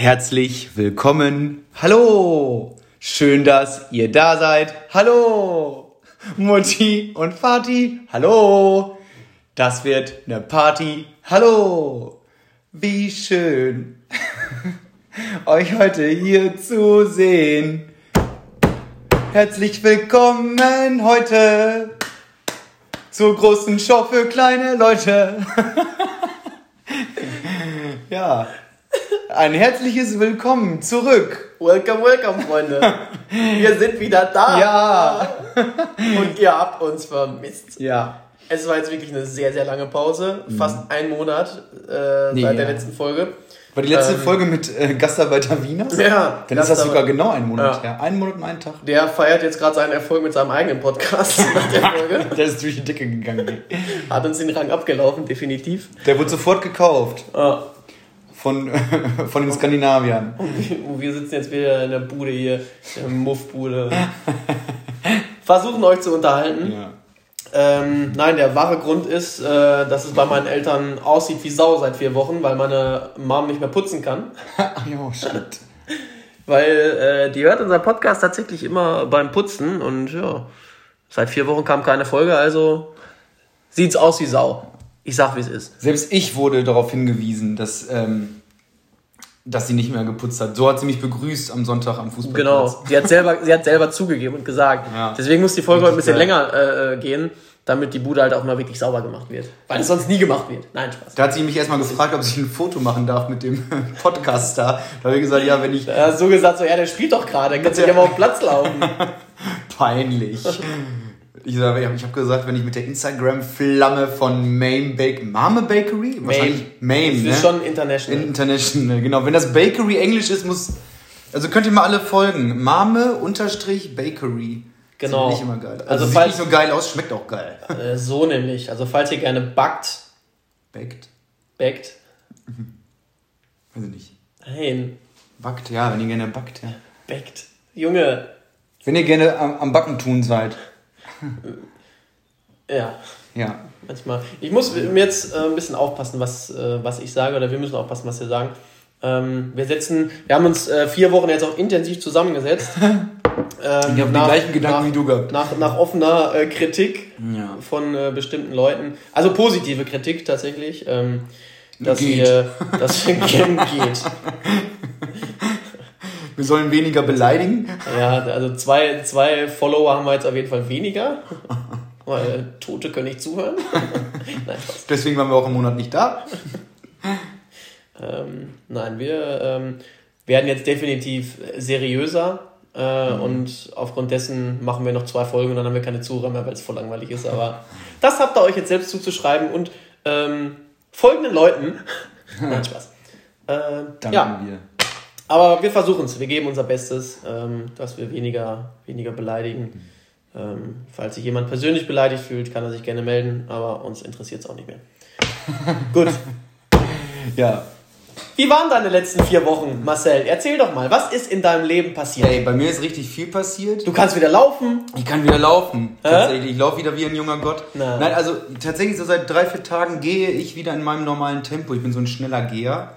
Herzlich willkommen. Hallo. Schön, dass ihr da seid. Hallo. Mutti und Vati. Hallo. Das wird eine Party. Hallo. Wie schön, euch heute hier zu sehen. Herzlich willkommen heute zur großen Show für kleine Leute. ja, ein herzliches Willkommen zurück. Welcome, welcome, Freunde. Wir sind wieder da. Ja. Und ihr habt uns vermisst. Ja. Es war jetzt wirklich eine sehr, sehr lange Pause. Fast ein Monat äh, Nee, seit ja. der letzten Folge. War die letzte Ähm, Folge mit äh, Gastarbeiter Wieners? Ja, Dann ist das sogar genau ein Monat Ja. her. Ein Monat und ein Tag. Der feiert jetzt gerade seinen Erfolg mit seinem eigenen Podcast nach der Folge. Der ist durch die Decke gegangen. Hat uns den Rang abgelaufen, definitiv. Der wurde sofort gekauft Ja. Von, von den Skandinaviern. Und wir sitzen jetzt wieder in der Bude hier, in der Muffbude. Versuchen euch zu unterhalten. Ja. Ähm, nein, der wahre Grund ist, äh, dass es bei meinen Eltern aussieht wie Sau seit vier Wochen, weil meine Mom nicht mehr putzen kann. Ja, shit. Weil äh, die hört unseren Podcast tatsächlich immer beim Putzen und ja, seit vier Wochen kam keine Folge, also sieht's aus wie Sau. Ich sag, wie es ist. Selbst ich wurde darauf hingewiesen, dass, ähm, dass sie nicht mehr geputzt hat. So hat sie mich begrüßt am Sonntag am Fußballplatz. Genau. Sie hat selber, sie hat selber zugegeben und gesagt. Ja. Deswegen muss die Folge heute ein bisschen Richtig länger äh, gehen, damit die Bude halt auch mal wirklich sauber gemacht wird. Weil es sonst nie gemacht wird. Nein, Spaß. Da hat sie mich erstmal gefragt, ob ich ein Foto machen darf mit dem Podcast-Star. Da habe ich gesagt, ja, wenn ich. Hat so gesagt, so, ja, der spielt doch gerade, kannst du ja mal auf den Platz laufen. Peinlich. Ich, ich habe gesagt, wenn ich mit der Instagram-Flamme von Mame Bake Mame Bakery? Wahrscheinlich Mame, Das ne? ist schon international. International, genau. Wenn das Bakery Englisch ist, muss. Also könnt ihr mal alle folgen. Mame unterstrich Bakery. Genau. Sieht nicht immer geil. Also, Also sieht falls- nicht so geil aus, schmeckt auch geil. Äh, so nämlich. Also falls ihr gerne backt, Backt? backt, Weiß ich nicht. nein, Backt, ja, wenn ihr gerne backt, ja. backt. Junge, Wenn ihr gerne am, am Backen tun seid. Ja, Ja. manchmal. Ich muss mir jetzt äh, ein bisschen aufpassen, was, äh, was ich sage, oder wir müssen aufpassen, was wir sagen. Ähm, wir setzen, wir haben uns äh, vier Wochen jetzt auch intensiv zusammengesetzt. Ähm, Ich habe die gleichen Gedanken nach, wie du gehabt. Nach, nach offener äh, Kritik Ja. von äh, bestimmten Leuten, also positive Kritik tatsächlich, ähm, dass Geht. wir, wir geht. Wir sollen weniger beleidigen. Ja, also zwei, zwei Follower haben wir jetzt auf jeden Fall weniger. Weil Tote können nicht zuhören. nein. Deswegen waren wir auch im Monat nicht da. Ähm, nein, wir ähm, werden jetzt definitiv seriöser. Äh, Und aufgrund dessen machen wir noch zwei Folgen und dann haben wir keine Zuhörer mehr, weil es voll langweilig ist. Aber das habt ihr euch jetzt selbst zuzuschreiben und ähm, folgenden Leuten. Nein, Spaß. Äh, Danken ja, wir. Aber wir versuchen es. Wir geben unser Bestes, ähm, dass wir weniger, weniger beleidigen. Ähm, falls sich jemand persönlich beleidigt fühlt, kann er sich gerne melden, aber uns interessiert es auch nicht mehr. Gut. Ja. Wie waren deine letzten vier Wochen, Marcel? Erzähl doch mal, was ist in deinem Leben passiert? Ey, bei mir ist richtig viel passiert. Du kannst wieder laufen. Ich kann wieder laufen. Hä? Tatsächlich. Ich laufe wieder wie ein junger Gott. Na. Nein, also tatsächlich so seit drei, vier Tagen gehe ich wieder in meinem normalen Tempo. Ich bin so ein schneller Geher.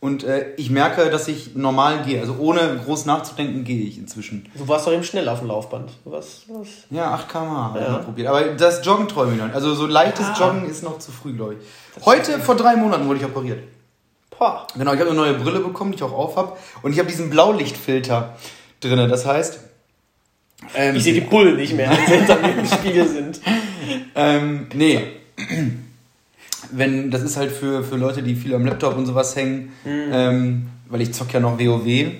Und äh, ich merke, dass ich normal gehe. Also ohne groß nachzudenken gehe ich inzwischen. Du warst doch eben schnell auf dem Laufband. Was? was? Ja, 8 km/h habe ich Ja. mal probiert. Aber das Joggen träume ich noch. Also so leichtes Ah. Joggen ist noch zu früh, glaube ich. Heute, vor drei Monaten, wurde ich operiert. Boah. Genau, ich habe eine neue Brille bekommen, die ich auch auf habe. Und ich habe diesen Blaulichtfilter drin. Das heißt... Ähm, Ich sehe die Bullen nicht mehr, wenn sie hinter mir im Spiegel sind. Ähm, nee. Wenn, das ist halt für, für Leute, die viel am Laptop und sowas hängen, ähm, weil ich zock ja noch WoW.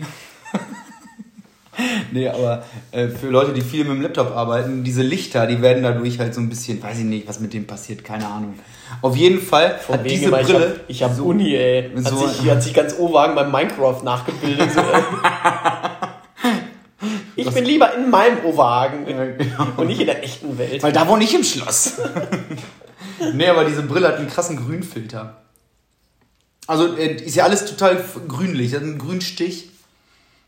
nee, aber äh, für Leute, die viel mit dem Laptop arbeiten, diese Lichter, die werden dadurch halt so ein bisschen, weiß ich nicht, was mit dem passiert, keine Ahnung. Auf jeden Fall Von hat wegen diese Brille. ich hab, ich hab so- Uni, ey. Hat, so- sich, hat sich ganz Ohrwagen beim Minecraft nachgebildet. So, ich bin lieber in meinem Ohrwagen Ja, genau. und nicht in der echten Welt. Weil da wohne ich im Schloss. nee, aber diese Brille hat einen krassen Grünfilter. Also äh, ist ja alles total grünlich, das ist ein Grünstich.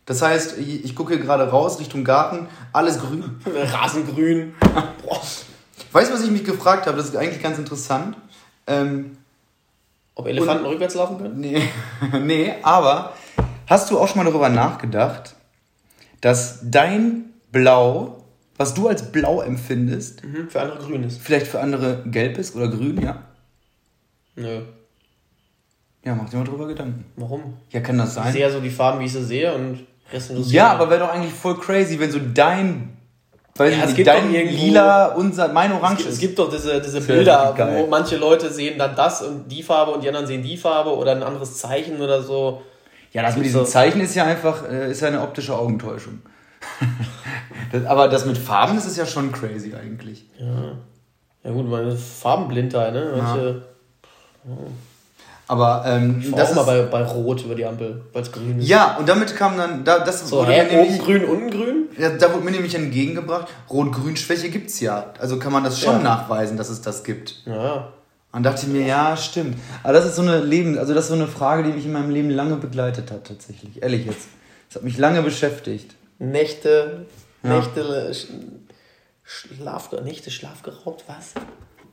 Das heißt, ich, gucke gerade raus Richtung Garten, alles grün. Rasengrün. Weißt du, was ich mich gefragt habe? Das ist eigentlich ganz interessant. Ähm, Ob Elefanten rückwärts laufen können? nee, nee, aber Hast du auch schon mal darüber nachgedacht, dass dein Blau, was du als blau empfindest, Mhm, für andere grün ist. vielleicht für andere gelb ist oder grün, ja? Nö. Ja, mach dir mal drüber Gedanken. Warum? Ja, kann das Ich sein? sehe ja so die Farben, wie ich sie sehe und restlos. Ja, aber wäre doch eigentlich voll crazy, wenn so dein, weiß Ja, ich es nicht, gibt dein irgendwo- lila, unser, mein es Orange es ist. gibt doch diese, diese Bilder, wo manche Leute sehen dann das und die Farbe und die anderen sehen die Farbe oder ein anderes Zeichen oder so. Ja, das mit So. diesen Zeichen ist ja einfach, äh, ist ja eine optische Augentäuschung. Das, aber das mit Farben, das ist ja schon crazy eigentlich. Ja gut, meine Farbenblindheit, ne? Manche Aber ähm, ich war das auch mal ist, bei, bei Rot über die Ampel, weil es grün ist. ja, und damit kam dann, da, das So, wurde hä, mir nämlich, oben grün, unten grün? ja, da wurde mir nämlich entgegengebracht, Rot-Grün-Schwäche gibt's ja. Also kann man das schon Ja. nachweisen, dass es das gibt. Ja. Und dachte mir, ja, stimmt. Aber das ist so eine Leben, also das ist so eine Frage, die mich in meinem Leben lange begleitet hat, tatsächlich. Ehrlich jetzt. Das hat mich lange beschäftigt. Nächte, Ja. Nächte, Sch- Schlaf, Nächte schlafgeraubt, was?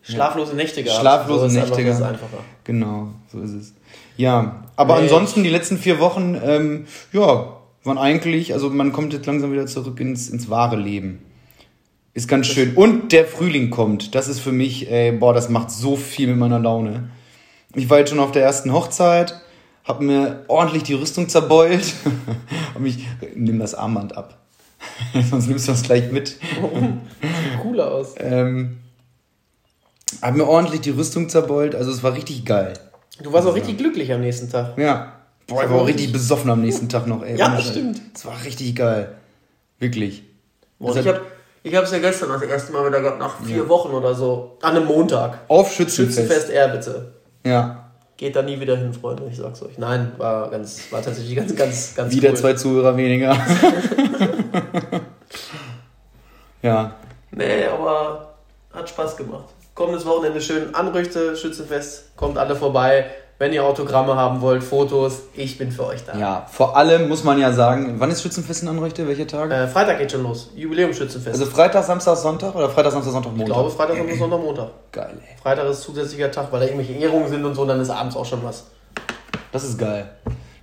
Schlaflose Nächte gehabt. Schlaflose So Nächte das gehabt. einfacher. Genau, so ist es. Ja, aber Nee. ansonsten die letzten vier Wochen, ähm, ja, waren eigentlich, also man kommt jetzt langsam wieder zurück ins, ins wahre Leben. Ist ganz schön. Und der Frühling kommt. Das ist für mich, ey, boah, das macht so viel mit meiner Laune. Ich war jetzt schon auf der ersten Hochzeit, hab mir ordentlich die Rüstung zerbeult und mich, nimm das Armband ab. Sonst nimmst du das gleich mit. Sieht cooler aus. Ähm, hab mir ordentlich die Rüstung zerbeult, also es war richtig geil. Du warst auch richtig glücklich am nächsten Tag. Ja. Boah, ich war auch richtig besoffen am nächsten Tag noch, ey. Ja, Scheiß. stimmt. Das war richtig geil. Wirklich. Und Das ich habe ich hab's ja gestern das erste Mal wieder gehabt, nach vier Wochen oder so. An einem Montag. Auf Schützenfest. Schützenfest R, bitte. Ja. Geht da nie wieder hin, Freunde, ich sag's euch. Nein, war ganz, war tatsächlich ganz, ganz, ganz Wieder cool. zwei Zuhörer weniger. ja. Nee, aber hat Spaß gemacht. Kommendes Wochenende schön Anrüchte, Schützenfest. Kommt alle vorbei. Wenn ihr Autogramme haben wollt, Fotos, ich bin für euch da. Ja, vor allem muss man ja sagen, wann ist Schützenfest in Anrichte? Welche Tage? Äh, Freitag geht schon los. Jubiläumsschützenfest. Also Freitag, Samstag, Sonntag oder Freitag, Samstag, Sonntag, ich Montag? glaube Freitag, Samstag, Sonntag, Montag. Geil, ey. Freitag ist zusätzlicher Tag, weil da irgendwelche Ehrungen sind und so, dann ist abends auch schon was. Das ist geil.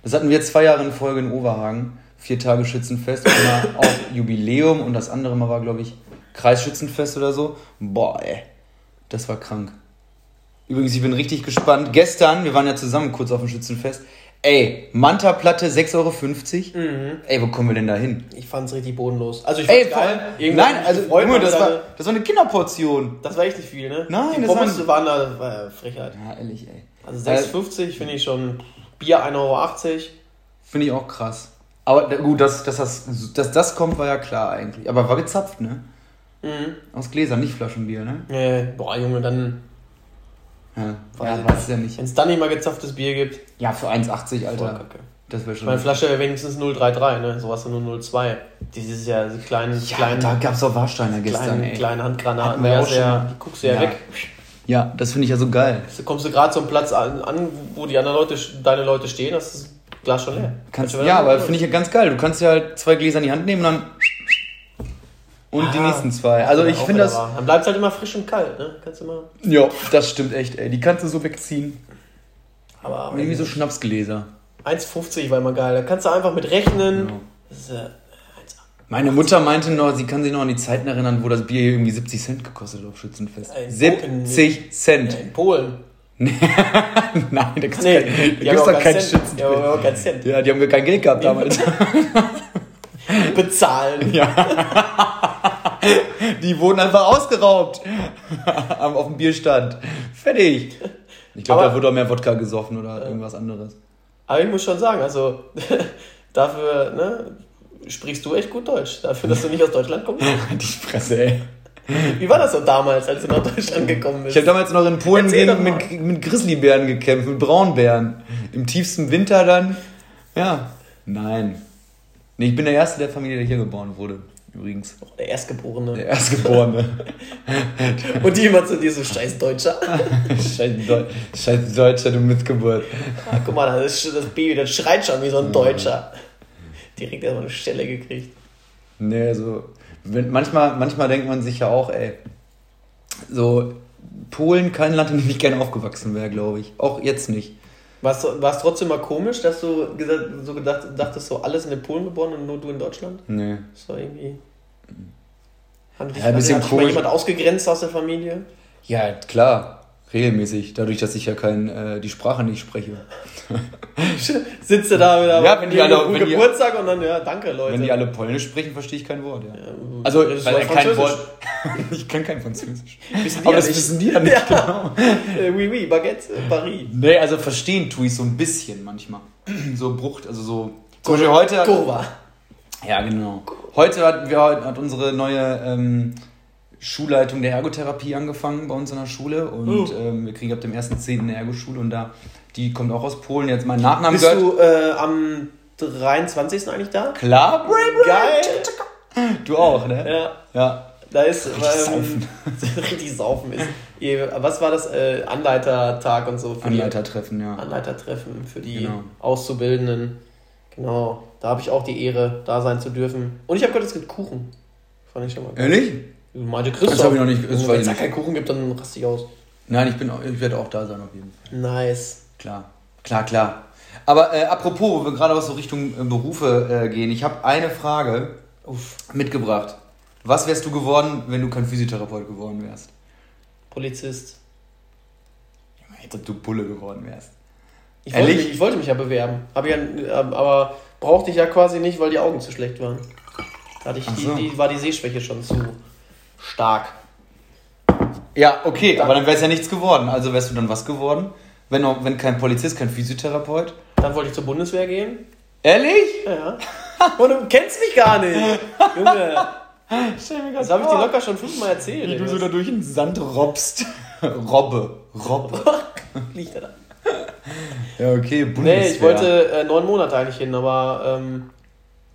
Das hatten wir zwei Jahre in Folge in Oberhagen. Vier Tage Schützenfest. Einmal auch Jubiläum und das andere Mal war, glaube ich, Kreisschützenfest oder so. Boah, ey. Das war krank. Übrigens, ich bin richtig gespannt. Gestern, wir waren ja zusammen kurz auf dem Schützenfest. Ey, Manta-Platte 6,50 Euro. Mhm. Ey, wo kommen wir denn da hin? Ich fand's richtig bodenlos. Also ich Ey, fand's vor geil. Irgendwann nein, also, Junge, das war, da- das war eine Kinderportion. das war echt nicht viel, ne? Nein, Die das Pommes waren- waren da, war ja Frechheit. Ja, ehrlich, ey. Also 6,50 finde ich schon. Bier 1,80 Euro. Finde ich auch krass. Aber gut, dass, dass, das, dass das kommt, war ja klar eigentlich. Aber war gezapft, ne? Mhm. Aus Gläsern, nicht Flaschenbier, ne? Äh, boah, Junge, dann, Ja, Weiß ja ich weiß ja nicht. wenn es dann nicht mal gezapftes Bier gibt, Ja, für 1,80, voll Alter. kacke. Das wäre schon. Meine Flasche wäre wenigstens 033, ne? So hast du nur 02. Dieses Jahr, diese kleinen, ja, kleinen, da gab's auch Warsteiner gestern, kleinen, ey. kleinen Handgranaten. Wir Ja, auch schon mal. die guckst du ja, Ja. weg. Ja, das finde ich ja so geil. Da kommst du gerade zum Platz an, an, wo die anderen Leute, deine Leute stehen, das ist das Glas schon leer. Kannst, du ja, aber finde ich ja ganz geil. Du kannst ja halt zwei Gläser in die Hand nehmen und dann. Und die Ah. nächsten zwei. Also ich finde das. Dann bleibt halt immer frisch und kalt, ne? Kannst du immer. Ja, das stimmt echt, ey. Die kannst du so wegziehen. Aber Irgendwie so Schnapsgläser. 1,50 war immer geil. Da kannst du einfach mit rechnen. Ja. Das ist, äh, Meine Mutter meinte noch, sie kann sich noch an die Zeiten erinnern, wo das Bier hier irgendwie 70 Cent gekostet hat auf Schützenfest. Ey, 70 Cent. in Polen. Nein, da Nee, die gibt's haben doch kein. Schützenfest. Die haben auch keinen Cent. Ja, die haben gar kein Geld gehabt damals. Bezahlen. Die wurden einfach ausgeraubt. Am- Auf dem Bierstand. Fertig. Ich glaube, da wurde auch mehr Wodka gesoffen oder irgendwas anderes. Aber ich muss schon sagen, also dafür, ne, sprichst du echt gut Deutsch. Dafür, dass du nicht aus Deutschland kommst. Die Fresse, ey. Wie war das so damals, als du nach Deutschland gekommen Ich bist? habe damals noch in Polen gegen, mit, mit Grizzlybären gekämpft, mit Braunbären. Im tiefsten Winter dann. Ja. Nein. Nee, ich bin der Erste der Familie, der hier geboren wurde. Übrigens. Der Erstgeborene. Der Erstgeborene. Und die immer zu dir so scheiß Deutscher. Scheiß, Deu Scheiß Deutscher, du Missgeburt. Ah, guck mal, das, ist, das Baby, das schreit schon wie so ein Deutscher. Direkt erstmal eine Stelle gekriegt. Nee, so. Wenn, manchmal, manchmal denkt man sich ja auch, ey, so Polen kein Land, in dem ich gerne aufgewachsen wäre, glaube ich. Auch jetzt nicht. War es trotzdem mal komisch, dass du gesagt, so gedacht, dachtest, so alles in Polen geboren und nur du in Deutschland? Nee. Das war irgendwie. Haben dich, ja, ein bisschen hat komisch. jemand ausgegrenzt aus der Familie? Ja, klar. Regelmäßig, dadurch, dass ich ja kein, äh, die Sprache nicht spreche. Sitzt du da wieder ja, wenn die alle, wenn Geburtstag die, und dann, ja, danke Leute. Wenn die alle Polnisch sprechen, verstehe ich kein Wort, ja. ja also, weil kein Wort. ich kann kein Französisch. Aber das nicht. wissen die ja nicht ja. genau. Äh, oui, oui, Baguette, Paris. Nee, also verstehen tue ich so ein bisschen manchmal. so Brucht, also so. Zum Beispiel heute. Kurva. Ja, genau. Heute hat, wir, hat unsere neue ähm, Schulleitung der Ergotherapie angefangen bei uns in der Schule und uh. ähm, wir kriegen ab dem 1.10. eine Ergoschule und da, die kommt auch aus Polen, jetzt mein Nachnamen Bist gehört. du äh, am 23. eigentlich da? Klar, Geil! Du auch, ne? Ja. Ja. Da ist richtig ähm, saufen. richtig saufen ist. Was war das? Äh, Anleitertag und so. Für Anleitertreffen, die, ja. Anleitertreffen für die genau. Auszubildenden. Genau. Da habe ich auch die Ehre, da sein zu dürfen. Und ich habe gehört, es gibt Kuchen. Fand ich schon mal. Ehrlich? Meinte Christoph. Das habe ich noch nicht. Wenn es da keinen Kuchen gibt, dann raste ich aus. Nein, ich, bin, ich werde auch da sein auf jeden Fall. Nice. Klar, klar, klar. Aber äh, apropos, wo wir gerade was so Richtung äh, Berufe äh, gehen, ich habe eine Frage Uff. mitgebracht. Was wärst du geworden, wenn du kein Physiotherapeut geworden wärst? Polizist. Als ob du Bulle geworden wärst. Ich wollte, mich, ich wollte mich ja bewerben. Hab ja, äh, aber brauchte ich ja quasi nicht, weil die Augen zu schlecht waren. Da hatte ich so. die, die, war die Sehschwäche schon zu stark. Ja, okay, aber dann wäre es ja nichts geworden. Also wärst du dann was geworden? Wenn, wenn kein Polizist, kein Physiotherapeut? Dann wollte ich zur Bundeswehr gehen. Ehrlich? Ja. Und du kennst mich gar nicht. Junge. Das habe ich dir locker schon fünfmal erzählt. Wie du so da durch den Sand robbst. Robbe. Robbe. Liegt er da. Ja, okay, Bundeswehr. Nee, ich wollte äh, neun Monate eigentlich hin, aber ähm,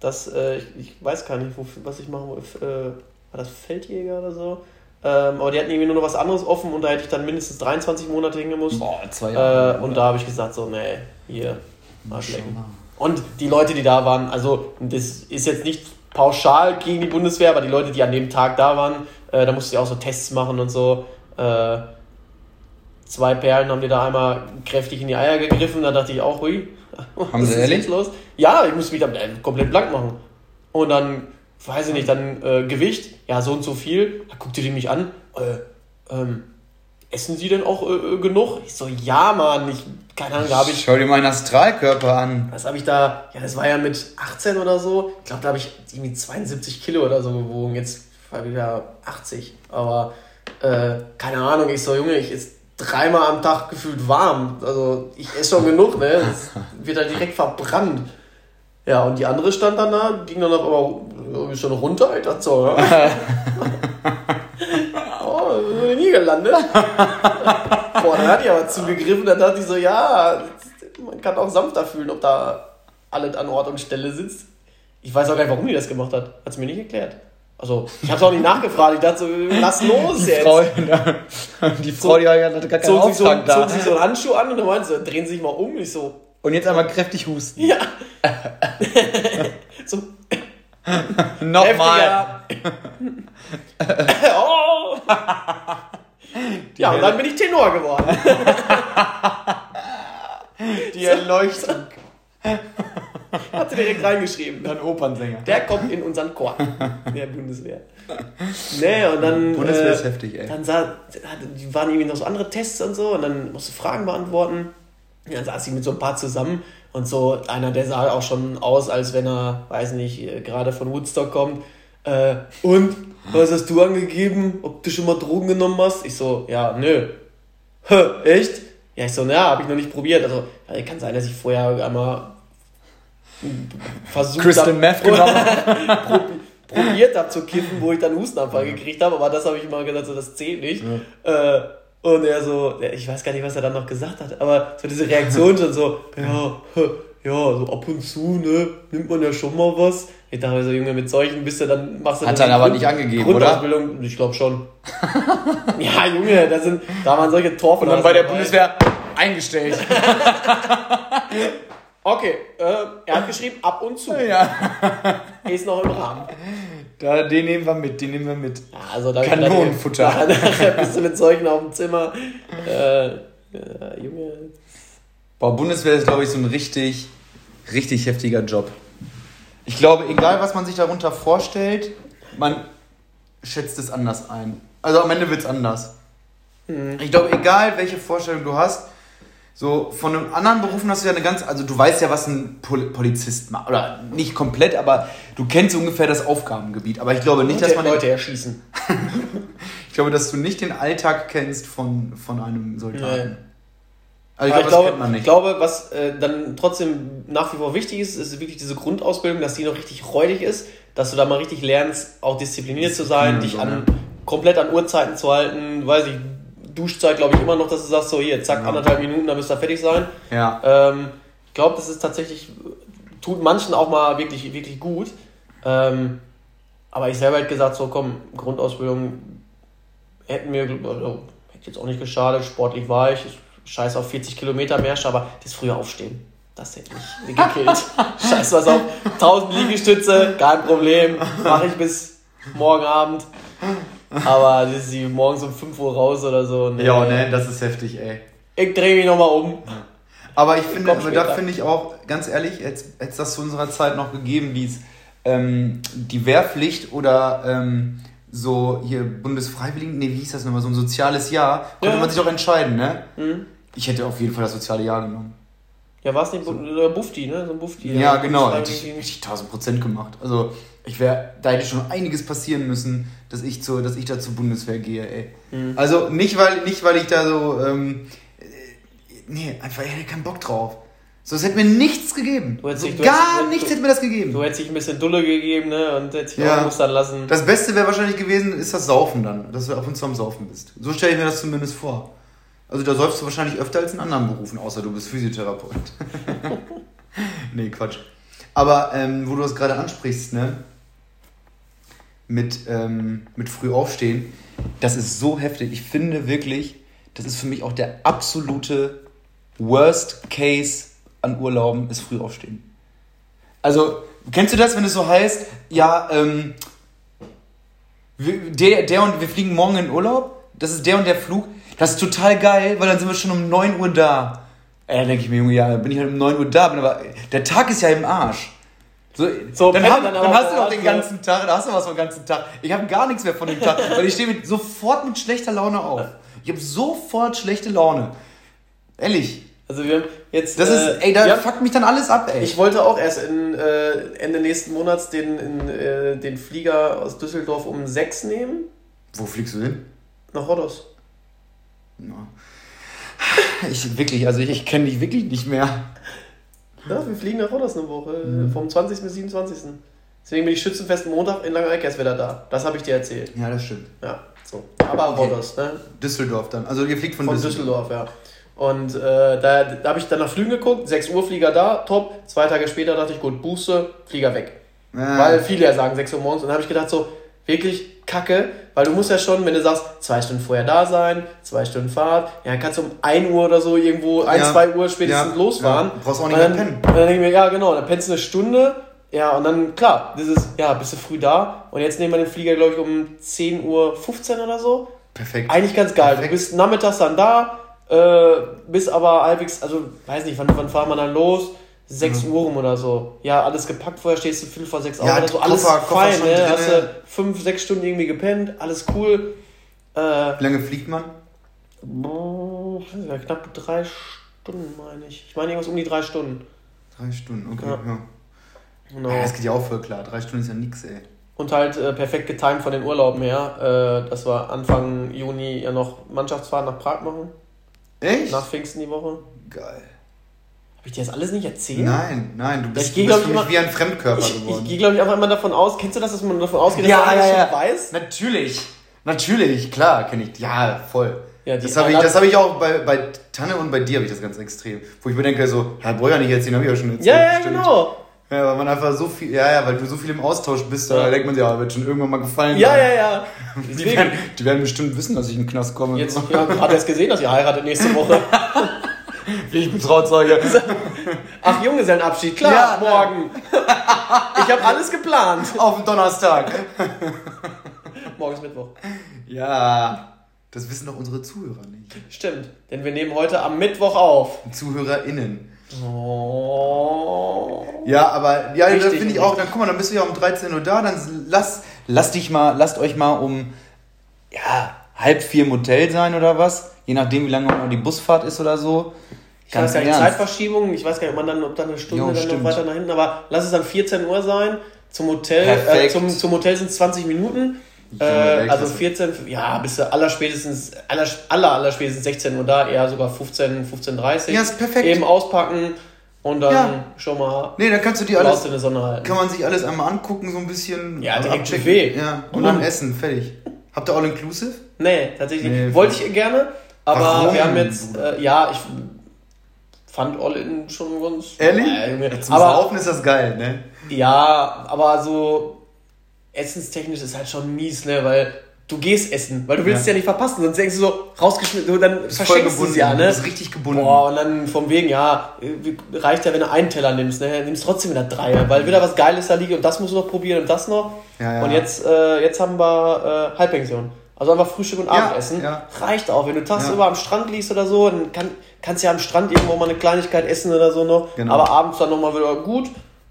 das, äh, ich, ich, weiß gar nicht, wo, was ich machen wollte. Äh, war das Feldjäger oder so? Ähm, aber die hatten irgendwie nur noch was anderes offen und da hätte ich dann mindestens 23 Monate hingemusst. Boah, zwei Jahre. Äh, und da habe ich gesagt, so, nee, hier, Arschlecken. Und die Leute, die da waren, also das ist jetzt nicht pauschal gegen die Bundeswehr, aber die Leute, die an dem Tag da waren, äh, da musste ich auch so Tests machen und so. Äh, zwei Perlen haben dir da einmal kräftig in die Eier gegriffen, da dachte ich auch, hui, haben was sie ist ehrlich? jetzt los? Ja, ich musste mich dann äh, komplett blank machen. Und dann weiß ich nicht, dann äh, Gewicht, ja, so und so viel. Da guckte die mich an, äh, ähm, essen Sie denn auch äh, äh genug? Ich so, ja, Mann, ich, keine Ahnung, da habe ich. Schau dir meinen Astralkörper an. Was habe ich da, ja, das war ja mit 18 oder so. Ich glaube, da habe ich irgendwie 72 Kilo oder so gewogen. Jetzt war ich wieder 80. Aber, äh, keine Ahnung, ich so, Junge, ich esse dreimal am Tag gefühlt warm. Also, ich esse schon genug, ne? Das wird halt direkt verbrannt. Ja, und die andere stand dann da, ging dann aber irgendwie schon runter. Ich dachte so, oh, bin nie gelandet. Boah, dann hat die aber zugegriffen, dann dachte ich so, ja, man kann auch sanfter fühlen, ob da alles an Ort und Stelle sitzt. Ich weiß auch gar nicht, warum die das gemacht hat. Hat sie mir nicht erklärt. Also, ich habe auch nicht nachgefragt. Ich dachte so, lass los die jetzt. Frau, die Frau, die hat gar keinen zog sich, so, zog sich so einen Handschuh an und dann meinte sie, drehen Sie sich mal um. Ich so, und jetzt einmal kräftig husten. Ja. so. Nochmal. oh. ja, und dann bin ich Tenor geworden. Die Erleuchtung. Hat sie direkt reingeschrieben. Dann Opernsänger. Der kommt in unseren Chor. Der Bundeswehr. Nee, und dann. Bundeswehr äh, ist heftig, ey. Dann sah, waren irgendwie noch so andere Tests und so und dann musst du Fragen beantworten. Dann saß ich mit so ein paar zusammen und so einer, der sah auch schon aus, als wenn er, weiß nicht, äh, gerade von Woodstock kommt. Äh, und, was hast du angegeben? Ob du schon mal Drogen genommen hast? Ich so, ja, nö. Hä, echt? Ja, ich so, naja, hab ich noch nicht probiert. Also, ja, kann sein, dass ich vorher einmal versucht habe. Meth genommen. probiert habe zu kiffen, wo ich dann Hustenanfall gekriegt habe, aber das habe ich immer gesagt, so, das zählt nicht. Ja. Äh, und er so, ich weiß gar nicht, was er dann noch gesagt hat, aber so diese Reaktion schon so, ja, ja, so ab und zu, ne, nimmt man ja schon mal was. Ich dachte so, Junge, mit solchen bist du dann, machst du Hat dann aber Grund, nicht angegeben, Grundausbildung, oder? Ich glaube schon. ja, Junge, da sind, da waren solche Torfen. Und dann bei der Bundeswehr eingestellt. okay, äh, er hat geschrieben, ab und zu. Ja. Ist noch im Rahmen. Da, den nehmen wir mit, den nehmen wir mit. Also da Kanonenfutter. Da, nachher bist du mit solchen auf dem Zimmer. Äh, ja, Junge. Boah, Bundeswehr ist, glaube ich, so ein richtig, richtig heftiger Job. Ich glaube, egal was man sich darunter vorstellt, man schätzt es anders ein. Also am Ende wird es anders. Mhm. Ich glaube, egal welche Vorstellung du hast, so von einem anderen Berufen hast du ja eine ganz, also du weißt ja, was ein Pol Polizist macht. Oder nicht komplett, aber du kennst ungefähr das Aufgabengebiet. Aber ich glaube nicht, dass man. Leute erschießen. ich glaube, dass du nicht den Alltag kennst von, von einem Soldaten. Nee. Also ich, glaube, glaube, ich glaube, was äh, dann trotzdem nach wie vor wichtig ist, ist wirklich diese Grundausbildung, dass die noch richtig räudig ist, dass du da mal richtig lernst, auch diszipliniert zu sein, dich an, komplett an Uhrzeiten zu halten, weiß ich, Duschzeit glaube ich immer noch, dass du sagst, so hier, zack, ja. anderthalb Minuten, dann müsst ihr fertig sein. Ja. Ähm, ich glaube, das ist tatsächlich, tut manchen auch mal wirklich, wirklich gut. Ähm, aber ich selber hätte gesagt, so komm, Grundausbildung hätten mir, also, hätte jetzt auch nicht geschadet, sportlich war ich, scheiß auf 40 Kilometer mehr, aber das früher aufstehen. Das hätte mich gekillt. scheiß was auf 1000 Liegestütze, kein Problem, mache ich bis morgen Abend. Aber sie morgens um 5 Uhr raus oder so. Nee. Ja, ne, das ist heftig, ey. Ich drehe mich nochmal um. Aber ich finde, aber da finde ich auch, ganz ehrlich, hätte es das zu unserer Zeit noch gegeben, wie es ähm, die Wehrpflicht oder ähm, so hier Bundesfreiwilligen, nee, wie hieß das nochmal, so ein soziales Jahr, konnte ja. man sich auch entscheiden, ne? Mhm. Ich hätte auf jeden Fall das soziale Jahr genommen. Ja, war es nicht so. Bufti, ne? So ein Bufti. Ja, genau, hätte ich, hätte ich 1000 Prozent gemacht. Also, ich wäre, da hätte schon einiges passieren müssen, dass ich, zu, dass ich da zur Bundeswehr gehe, ey. Mhm. Also, nicht weil, nicht, weil ich da so, ähm, äh, nee, einfach, ich hätte keinen Bock drauf. So, es hätte mir nichts gegeben. So, dich, gar hättest, nichts du, hätte mir das gegeben. Du hättest dich ein bisschen Dulle gegeben, ne? Und hättest dich ja. auch lassen. Das Beste wäre wahrscheinlich gewesen, ist das Saufen dann. Dass du ab und zu am Saufen bist. So stelle ich mir das zumindest vor. Also da säufst du wahrscheinlich öfter als in anderen Berufen, außer du bist Physiotherapeut. nee, Quatsch. Aber ähm, wo du das gerade ansprichst, ne? Mit, ähm, mit früh aufstehen, das ist so heftig. Ich finde wirklich, das ist für mich auch der absolute Worst Case an Urlauben, ist früh aufstehen. Also, kennst du das, wenn es so heißt, ja, ähm, der, der und wir fliegen morgen in Urlaub, das ist der und der Flug, das ist total geil, weil dann sind wir schon um 9 Uhr da. Ey, dann denke ich mir, Junge, ja, bin ich halt um 9 Uhr da, bin aber der Tag ist ja im Arsch. So, so dann, hab, dann, dann hast du noch den ganzen Tag, da hast du was vom ganzen Tag. Ich habe gar nichts mehr von dem Tag, weil ich stehe sofort mit schlechter Laune auf. Ich habe sofort schlechte Laune. Ehrlich. Also wir haben jetzt. Das ist, äh, ey, da ja, fuckt mich dann alles ab, ey. Ich wollte auch erst in, äh, Ende nächsten Monats den, in, äh, den Flieger aus Düsseldorf um 6 nehmen. Wo fliegst du hin? Nach Rodos. Ich wirklich, also ich, ich kenne dich wirklich nicht mehr. Ja, wir fliegen nach Rodos eine Woche, mhm. vom 20. bis 27. Deswegen bin ich Schützenfest Montag in Langereck erst wieder da. Das habe ich dir erzählt. Ja, das stimmt. Ja, so. Aber okay. Rodos, ne? Düsseldorf dann. Also ihr fliegt von, von Düsseldorf. Düsseldorf, ja. Und äh, da, da habe ich dann nach Flügen geguckt, 6 Uhr Flieger da, top. Zwei Tage später dachte ich, gut, Buße, Flieger weg. Ja. Weil viele ja sagen 6 Uhr morgens. Und dann habe ich gedacht, so, wirklich kacke, weil du musst ja schon, wenn du sagst, zwei Stunden vorher da sein, zwei Stunden Fahrt, ja, dann kannst du um 1 Uhr oder so irgendwo, 1, ja. 2 Uhr spätestens ja. losfahren. Ja. Brauchst auch nicht mehr pennen. Und dann denke ich mir, ja, genau, dann pennst du eine Stunde, ja, und dann, klar, das ist, ja, bist du früh da und jetzt nehmen wir den Flieger, glaube ich, um 10.15 Uhr oder so. Perfekt. Eigentlich ganz geil. Perfekt. Du bist nachmittags dann da, äh, bist aber halbwegs, also, weiß nicht, wann, wann fahren wir dann los? 6 mhm. Uhr rum oder so. Ja, alles gepackt, vorher stehst du viel vor 6 Uhr ja, oder so. Alles Koffer, fein, ne? Hast du 5, 6 Stunden irgendwie gepennt, alles cool. Äh, Wie lange fliegt man? Boah, ja, knapp 3 Stunden, meine ich. Ich meine irgendwas um die 3 Stunden. 3 Stunden, okay, ja. ja. Genau. Ja, das geht ja auch voll klar. 3 Stunden ist ja nix, ey. Und halt äh, perfekt getimt von den Urlauben her, äh, dass wir Anfang Juni ja noch Mannschaftsfahrt nach Prag machen. Echt? Nach Pfingsten die Woche. Geil. Habe ich dir das alles nicht erzählt? Nein, nein, du bist, ich du bist für mich wie ein Fremdkörper ich, geworden. Ich, gehe, glaube ich, einfach immer davon aus, kennst du das, dass man davon ausgeht, dass ja, man ja, ja. schon weiß? Natürlich, natürlich, klar, kenne ich. Ja, voll. Ja, das habe ich, hab ich auch bei, bei Tanne und bei dir habe ich das ganz extrem. Wo ich mir denke, so, ja, brauche ja nicht erzählen, habe ich ja schon erzählt. Ja, ja, bestimmt. genau. Ja, weil man einfach so viel, ja, ja, weil du so viel im Austausch bist, da denkt man sich, ja, wird schon irgendwann mal gefallen. Ja, sein. ja, ja. Die werden, die werden bestimmt wissen, dass ich in den Knast komme. Jetzt, ja, hat er es gesehen, dass ihr heiratet nächste Woche. Ich bin Trauzeuge. Ach, Junggesellenabschied, klar, ja, morgen. ich habe alles geplant. Auf den Donnerstag. Morgen ist Mittwoch. Ja. Das wissen doch unsere Zuhörer nicht. Stimmt, denn wir nehmen heute am Mittwoch auf. ZuhörerInnen. Oh. Ja, aber ja, da finde ich auch, dann guck mal, dann bist du ja um 13 Uhr da, dann lass, lass dich mal, lasst euch mal um ja, halb vier im Hotel sein oder was. Je nachdem, wie lange noch die Busfahrt ist oder so. Ich weiß gar nicht, Zeitverschiebung, ich weiß gar nicht, ob man dann, ob dann eine Stunde Jo, dann stimmt. noch weiter nach hinten, aber lass es dann 14 Uhr sein. Zum Hotel, äh, zum, zum Hotel sind es 20 Minuten. Äh, also 14, ja, bist du aller spätestens, aller, aller, aller spätestens 16 Uhr da, eher sogar 15, 15.30 Ja, ist perfekt. Eben auspacken und dann Ja. schon mal Nee, dann kannst du raus alles, in der Sonne halten. kann man sich alles einmal angucken, so ein bisschen. Ja, direkt abchecken. Ja, und dann essen, fertig. Habt ihr All-Inclusive? Nee, tatsächlich. Nee, Wollte ich gerne, aber Warum, wir haben jetzt, äh, ja, ich fand All In schon ganz. Ehrlich? Ja. Zum aber Saufen ist das geil, ne? Ja, aber so essenstechnisch ist halt schon mies, ne? Weil du gehst essen, weil du willst Ja. es ja nicht verpassen, sonst denkst du so, rausgeschnitten, du, dann verschenkst du es ja, ne? Du bist richtig gebunden. Boah, und dann vom wegen, ja, reicht ja, wenn du einen Teller nimmst, ne? Nimmst trotzdem wieder drei, weil wieder was Geiles da liegt und das musst du noch probieren und das noch. Ja, ja. Und jetzt, äh, jetzt haben wir äh, Halbpension. Also einfach Frühstück und Ja, Abendessen. ja. Reicht auch. Wenn du tagsüber Ja. am Strand liegst oder so, dann kann, kannst du ja am Strand irgendwo mal eine Kleinigkeit essen oder so noch. Genau. Aber abends dann nochmal wieder gut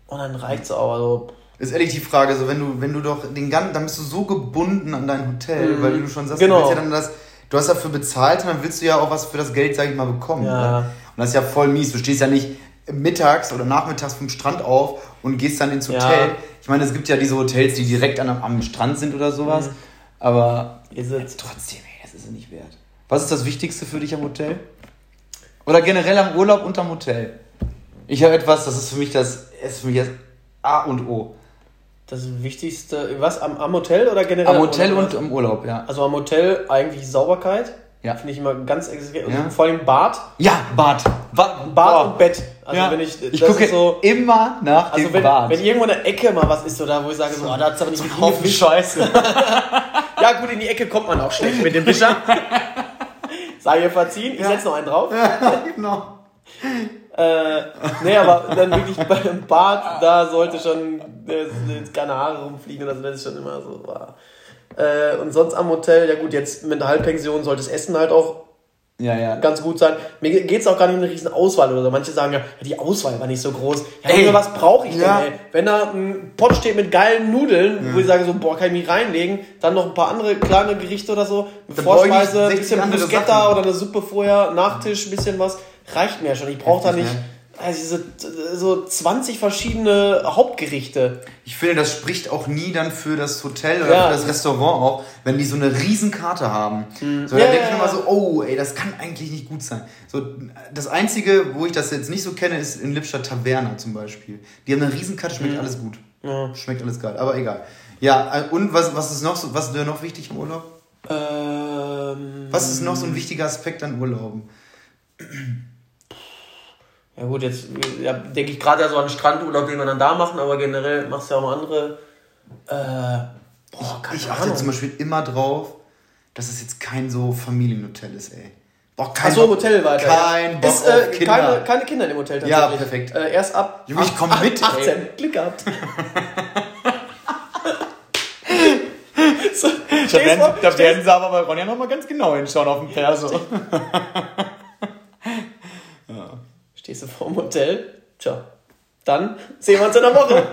und dann reicht's auch. Also, Ist ehrlich die Frage, so wenn du, wenn du doch den ganzen, dann bist du so gebunden an dein Hotel, Mhm. weil du schon sagst, Genau. du willst ja dann das, du hast dafür bezahlt und dann willst du ja auch was für das Geld, sag ich mal, bekommen. Ja. Ne? Und das ist ja voll mies. Du stehst ja nicht mittags oder nachmittags vom Strand auf und gehst dann ins Ja. Hotel. Ich meine, es gibt ja diese Hotels, die direkt an, am Strand sind oder sowas. Mhm. Aber ist es. trotzdem, ey, das ist es nicht wert. Was ist das Wichtigste für dich am Hotel? Oder generell am Urlaub und am Hotel? Ich habe etwas, das ist für mich das, ist für mich das A und O. Das Wichtigste, was, am, am Hotel oder generell? Am Hotel und im Urlaub, ja. Also am Hotel eigentlich Sauberkeit. Ja. Finde ich immer ganz extrem. Ja. Vor allem Bad. Ja, Bad. Ba Bad Boah. und Bett. Also ja. wenn ich, ich das gucke ist so, immer nach also dem wenn, Bad. wenn irgendwo in der Ecke mal was ist oder wo ich sage, so, oh, da hat's aber nicht mit Haufen Scheiße. Ja gut, in die Ecke kommt man auch schlecht mit dem Wischer. Sei ihr verziehen, ich Ja. setz noch einen drauf. ja, genau. Äh, nee, aber dann wirklich beim Bad, da sollte schon keine Haare rumfliegen oder so, das ist schon immer so. Äh, und sonst am Hotel, ja gut, jetzt mit der Halbpension sollte das Essen halt auch Ja, ja. ganz gut sein. Mir geht es auch gar nicht um eine riesen Auswahl oder so. Manche sagen ja, die Auswahl war nicht so groß. Ja, Ey. Was brauche ich Ja. denn, ey? Wenn da ein Pott steht mit geilen Nudeln, wo ich sage so, boah, kann ich mich reinlegen, dann noch ein paar andere kleine Gerichte oder so, eine Vorspeise, ein 60 bisschen Bruschetta oder eine Suppe vorher, Nachtisch, ein bisschen was, reicht mir ja schon. Ich brauche da nicht ne? Also diese, so 20 verschiedene Hauptgerichte. Ich finde, das spricht auch nie dann für das Hotel oder Ja. für das Restaurant auch, wenn die so eine Riesenkarte haben. So, Ja, da denke ja, ich immer ja. so, oh, ey, das kann eigentlich nicht gut sein. So, das Einzige, wo ich das jetzt nicht so kenne, ist in Lippstadt Taverna zum Beispiel. Die haben eine Riesenkarte, schmeckt Mhm. alles gut. Ja. Schmeckt alles geil, aber egal. Ja, äh, und was, was ist noch so, was ist dir noch wichtig im Urlaub? Ähm, Was ist noch so ein wichtiger Aspekt an Urlauben? Ja gut, jetzt ja, denke ich gerade ja so an den Strandurlaub, den wir dann da machen, aber generell machst du ja auch mal andere. Äh, boah, keine Ich achte Ahnung. zum Beispiel immer drauf, dass es jetzt kein so Familienhotel ist, ey. Boah, kein Achso, Bock- Hotel weiter. Kein Bock ist, äh, auf Kinder. Keine, keine Kinder im Hotel tatsächlich. Ja, perfekt. Äh, erst ab Junge, ich komm ach- mit, ey. 18. Glück gehabt. so, Da werden, da werden sie aber bei Ronja nochmal ganz genau hinschauen auf den Perso. Stehst du vor dem Hotel? Tja. Dann sehen wir uns in der Woche.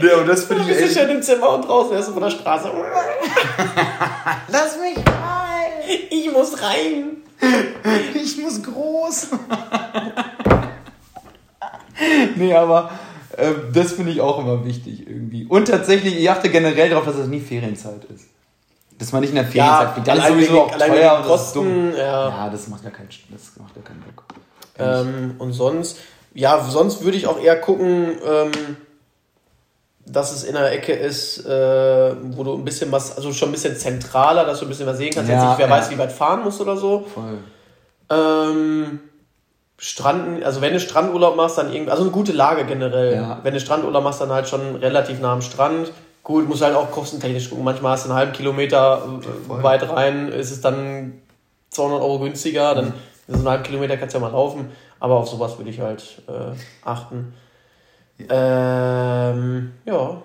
Ja, und das finde Du ich bist echt. schön im Zimmer und draußen du von der Straße. Lass mich rein! Ich muss rein. Ich muss groß! nee, aber äh, das finde ich auch immer wichtig irgendwie. Und tatsächlich, ich achte generell darauf, dass es nie Ferienzeit ist. Dass man nicht in der Ferienzeit fliegt. Das ist allein sowieso auch teuer und das. Kosten, ja. Ja, das macht ja keinen, das macht ja keinen Bock. Ähm, und sonst, ja, sonst würde ich auch eher gucken, ähm, dass es in der Ecke ist, äh, wo du ein bisschen was, also schon ein bisschen zentraler, dass du ein bisschen was sehen kannst. Ja, Jetzt nicht, wer ja. weiß, wie weit fahren musst oder so. Voll. Ähm, Strand, also wenn du Strandurlaub machst, dann irgendwie, also eine gute Lage generell. Ja. Wenn du Strandurlaub machst, dann halt schon relativ nah am Strand. Gut, musst halt auch kostentechnisch gucken. Manchmal hast du einen halben Kilometer äh, voll. weit rein, ist es dann 200 Euro günstiger, dann so einen halben Kilometer kannst du ja mal laufen. Aber auf sowas würde ich halt äh, achten. Ähm, ja,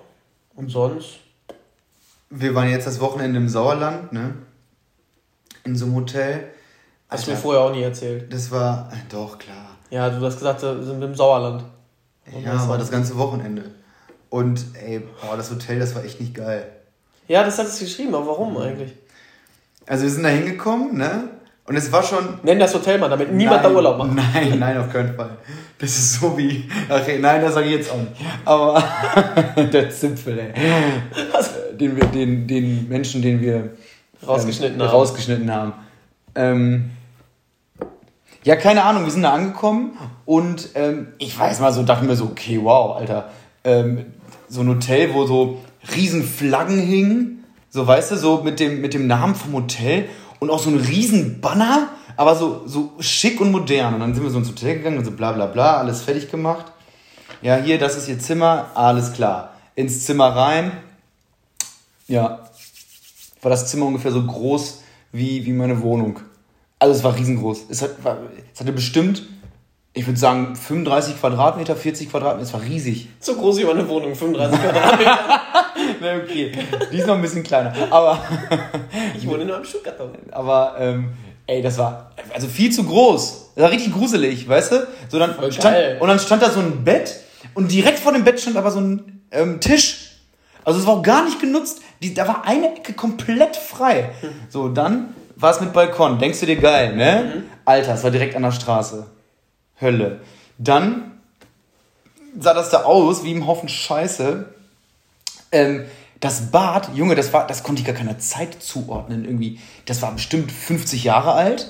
Und sonst? Wir waren jetzt das Wochenende im Sauerland, ne? In so einem Hotel. Hast du mir vorher auch nie erzählt. Das war, äh, doch, klar. Ja, du hast gesagt, wir sind im Sauerland. Und ja, war das ganze Wochenende. Und ey, boah, das Hotel, das war echt nicht geil. Ja, das hat es geschrieben, aber warum eigentlich? Also wir sind da hingekommen, ne? Und es war schon. Nenn das Hotel mal, damit niemand nein, da Urlaub macht. Nein, nein, auf keinen Fall. Das ist so wie. Ach, nein, das sage ich jetzt auch nicht. Aber der Zipfel, ey. Was? Den, wir, den, den Menschen, den wir rausgeschnitten ähm, haben. Rausgeschnitten haben. Ähm, ja, keine Ahnung, wir sind da angekommen und ähm, ich weiß mal so, dachte mir so, okay, wow, Alter. Ähm, so ein Hotel, wo so riesen Flaggen hingen, so weißt du, so mit dem, mit dem Namen vom Hotel und auch so ein riesen Banner, aber so, so schick und modern. Und dann sind wir so ins Hotel gegangen und so bla bla bla, alles fertig gemacht. Ja, hier, das ist ihr Zimmer, alles klar. Ins Zimmer rein. Ja. War das Zimmer ungefähr so groß wie, wie meine Wohnung. Also es war riesengroß. Es, hat, war, es hatte bestimmt, ich würde sagen, 35 Quadratmeter, 40 Quadratmeter. Es war riesig. So groß wie meine Wohnung, 35 Quadratmeter. Na okay, die ist noch ein bisschen kleiner. Aber ich wohne nur am Schuhkarton. Aber ähm, ey, das war also viel zu groß. Das war richtig gruselig, weißt du? So dann stand, und dann stand da so ein Bett und direkt vor dem Bett stand aber so ein ähm, Tisch. Also es war auch gar nicht genutzt. Die, da war eine Ecke komplett frei. So, dann war es mit Balkon. Denkst du dir geil, ne? Mhm. Alter, es war direkt an der Straße. Hölle. Dann sah das da aus wie im Haufen Scheiße. Ähm, das Bad, Junge, das war, das konnte ich gar keiner Zeit zuordnen irgendwie. Das war bestimmt 50 Jahre alt,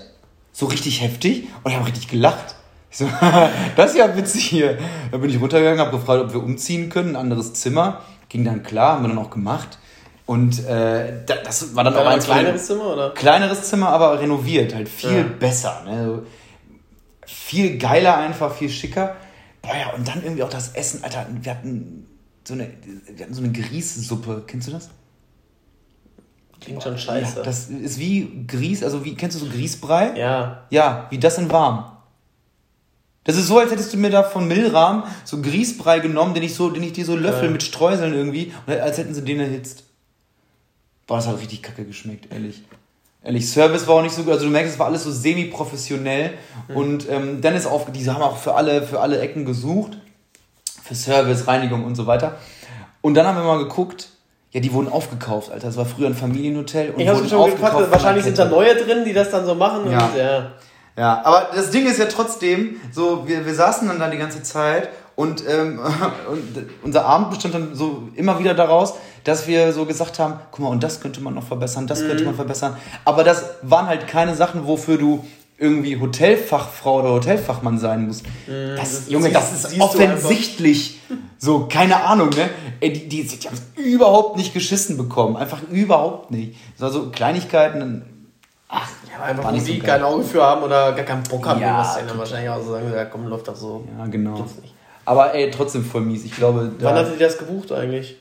so richtig heftig und ich habe richtig gelacht. Ich so, das ist ja witzig hier. Da bin ich runtergegangen, habe gefragt, ob wir umziehen können, ein anderes Zimmer. Ging dann klar, haben wir dann auch gemacht. Und äh, das war dann war auch ein kleineres Zimmer, oder? Kleineres Zimmer, aber renoviert, halt viel ja. besser. Ne? Viel geiler einfach, viel schicker. Boah ja, und dann irgendwie auch das Essen, Alter, wir hatten so eine, wir hatten so eine Grießsuppe. Kennst du das? Klingt schon scheiße. Ja, das ist wie Grieß, also wie, kennst du so Grießbrei? Ja. Ja, wie das in warm. Das ist so, als hättest du mir da von Milram so Grießbrei genommen, den ich so, den ich dir so löffel ja. mit Streuseln irgendwie, und als hätten sie den erhitzt. Boah, das hat richtig kacke geschmeckt, ehrlich. Ehrlich, Service war auch nicht so gut. Also du merkst, es war alles so semi-professionell. Mhm. Und ähm, dann ist auf, die haben auch für alle, für alle Ecken gesucht für Service, Reinigung und so weiter. Und dann haben wir mal geguckt, ja, die wurden aufgekauft, Alter. Das war früher ein Familienhotel. Und ich habe schon gefragt, wahrscheinlich sind da neue drin, die das dann so machen. Ja. Und, ja. ja, aber das Ding ist ja trotzdem, so, wir, wir saßen dann da die ganze Zeit und, ähm, und unser Abend bestand dann so immer wieder daraus, dass wir so gesagt haben, guck mal, und das könnte man noch verbessern, das mhm. könnte man verbessern. Aber das waren halt keine Sachen, wofür du irgendwie Hotelfachfrau oder Hotelfachmann sein muss. Mm, das, das Junge, das ist offensichtlich so, keine Ahnung, ne? Ey, die, die, die haben es überhaupt nicht geschissen bekommen. Einfach überhaupt nicht. So, so Kleinigkeiten. Ach, ja, einfach die so kein Auge für haben oder gar keinen Bock haben, ja, was dann wahrscheinlich auch so sagen, ja komm, läuft doch so. Ja, genau. Aber ey, trotzdem voll mies. Ich glaube. Wann da, hattet ihr das gebucht eigentlich?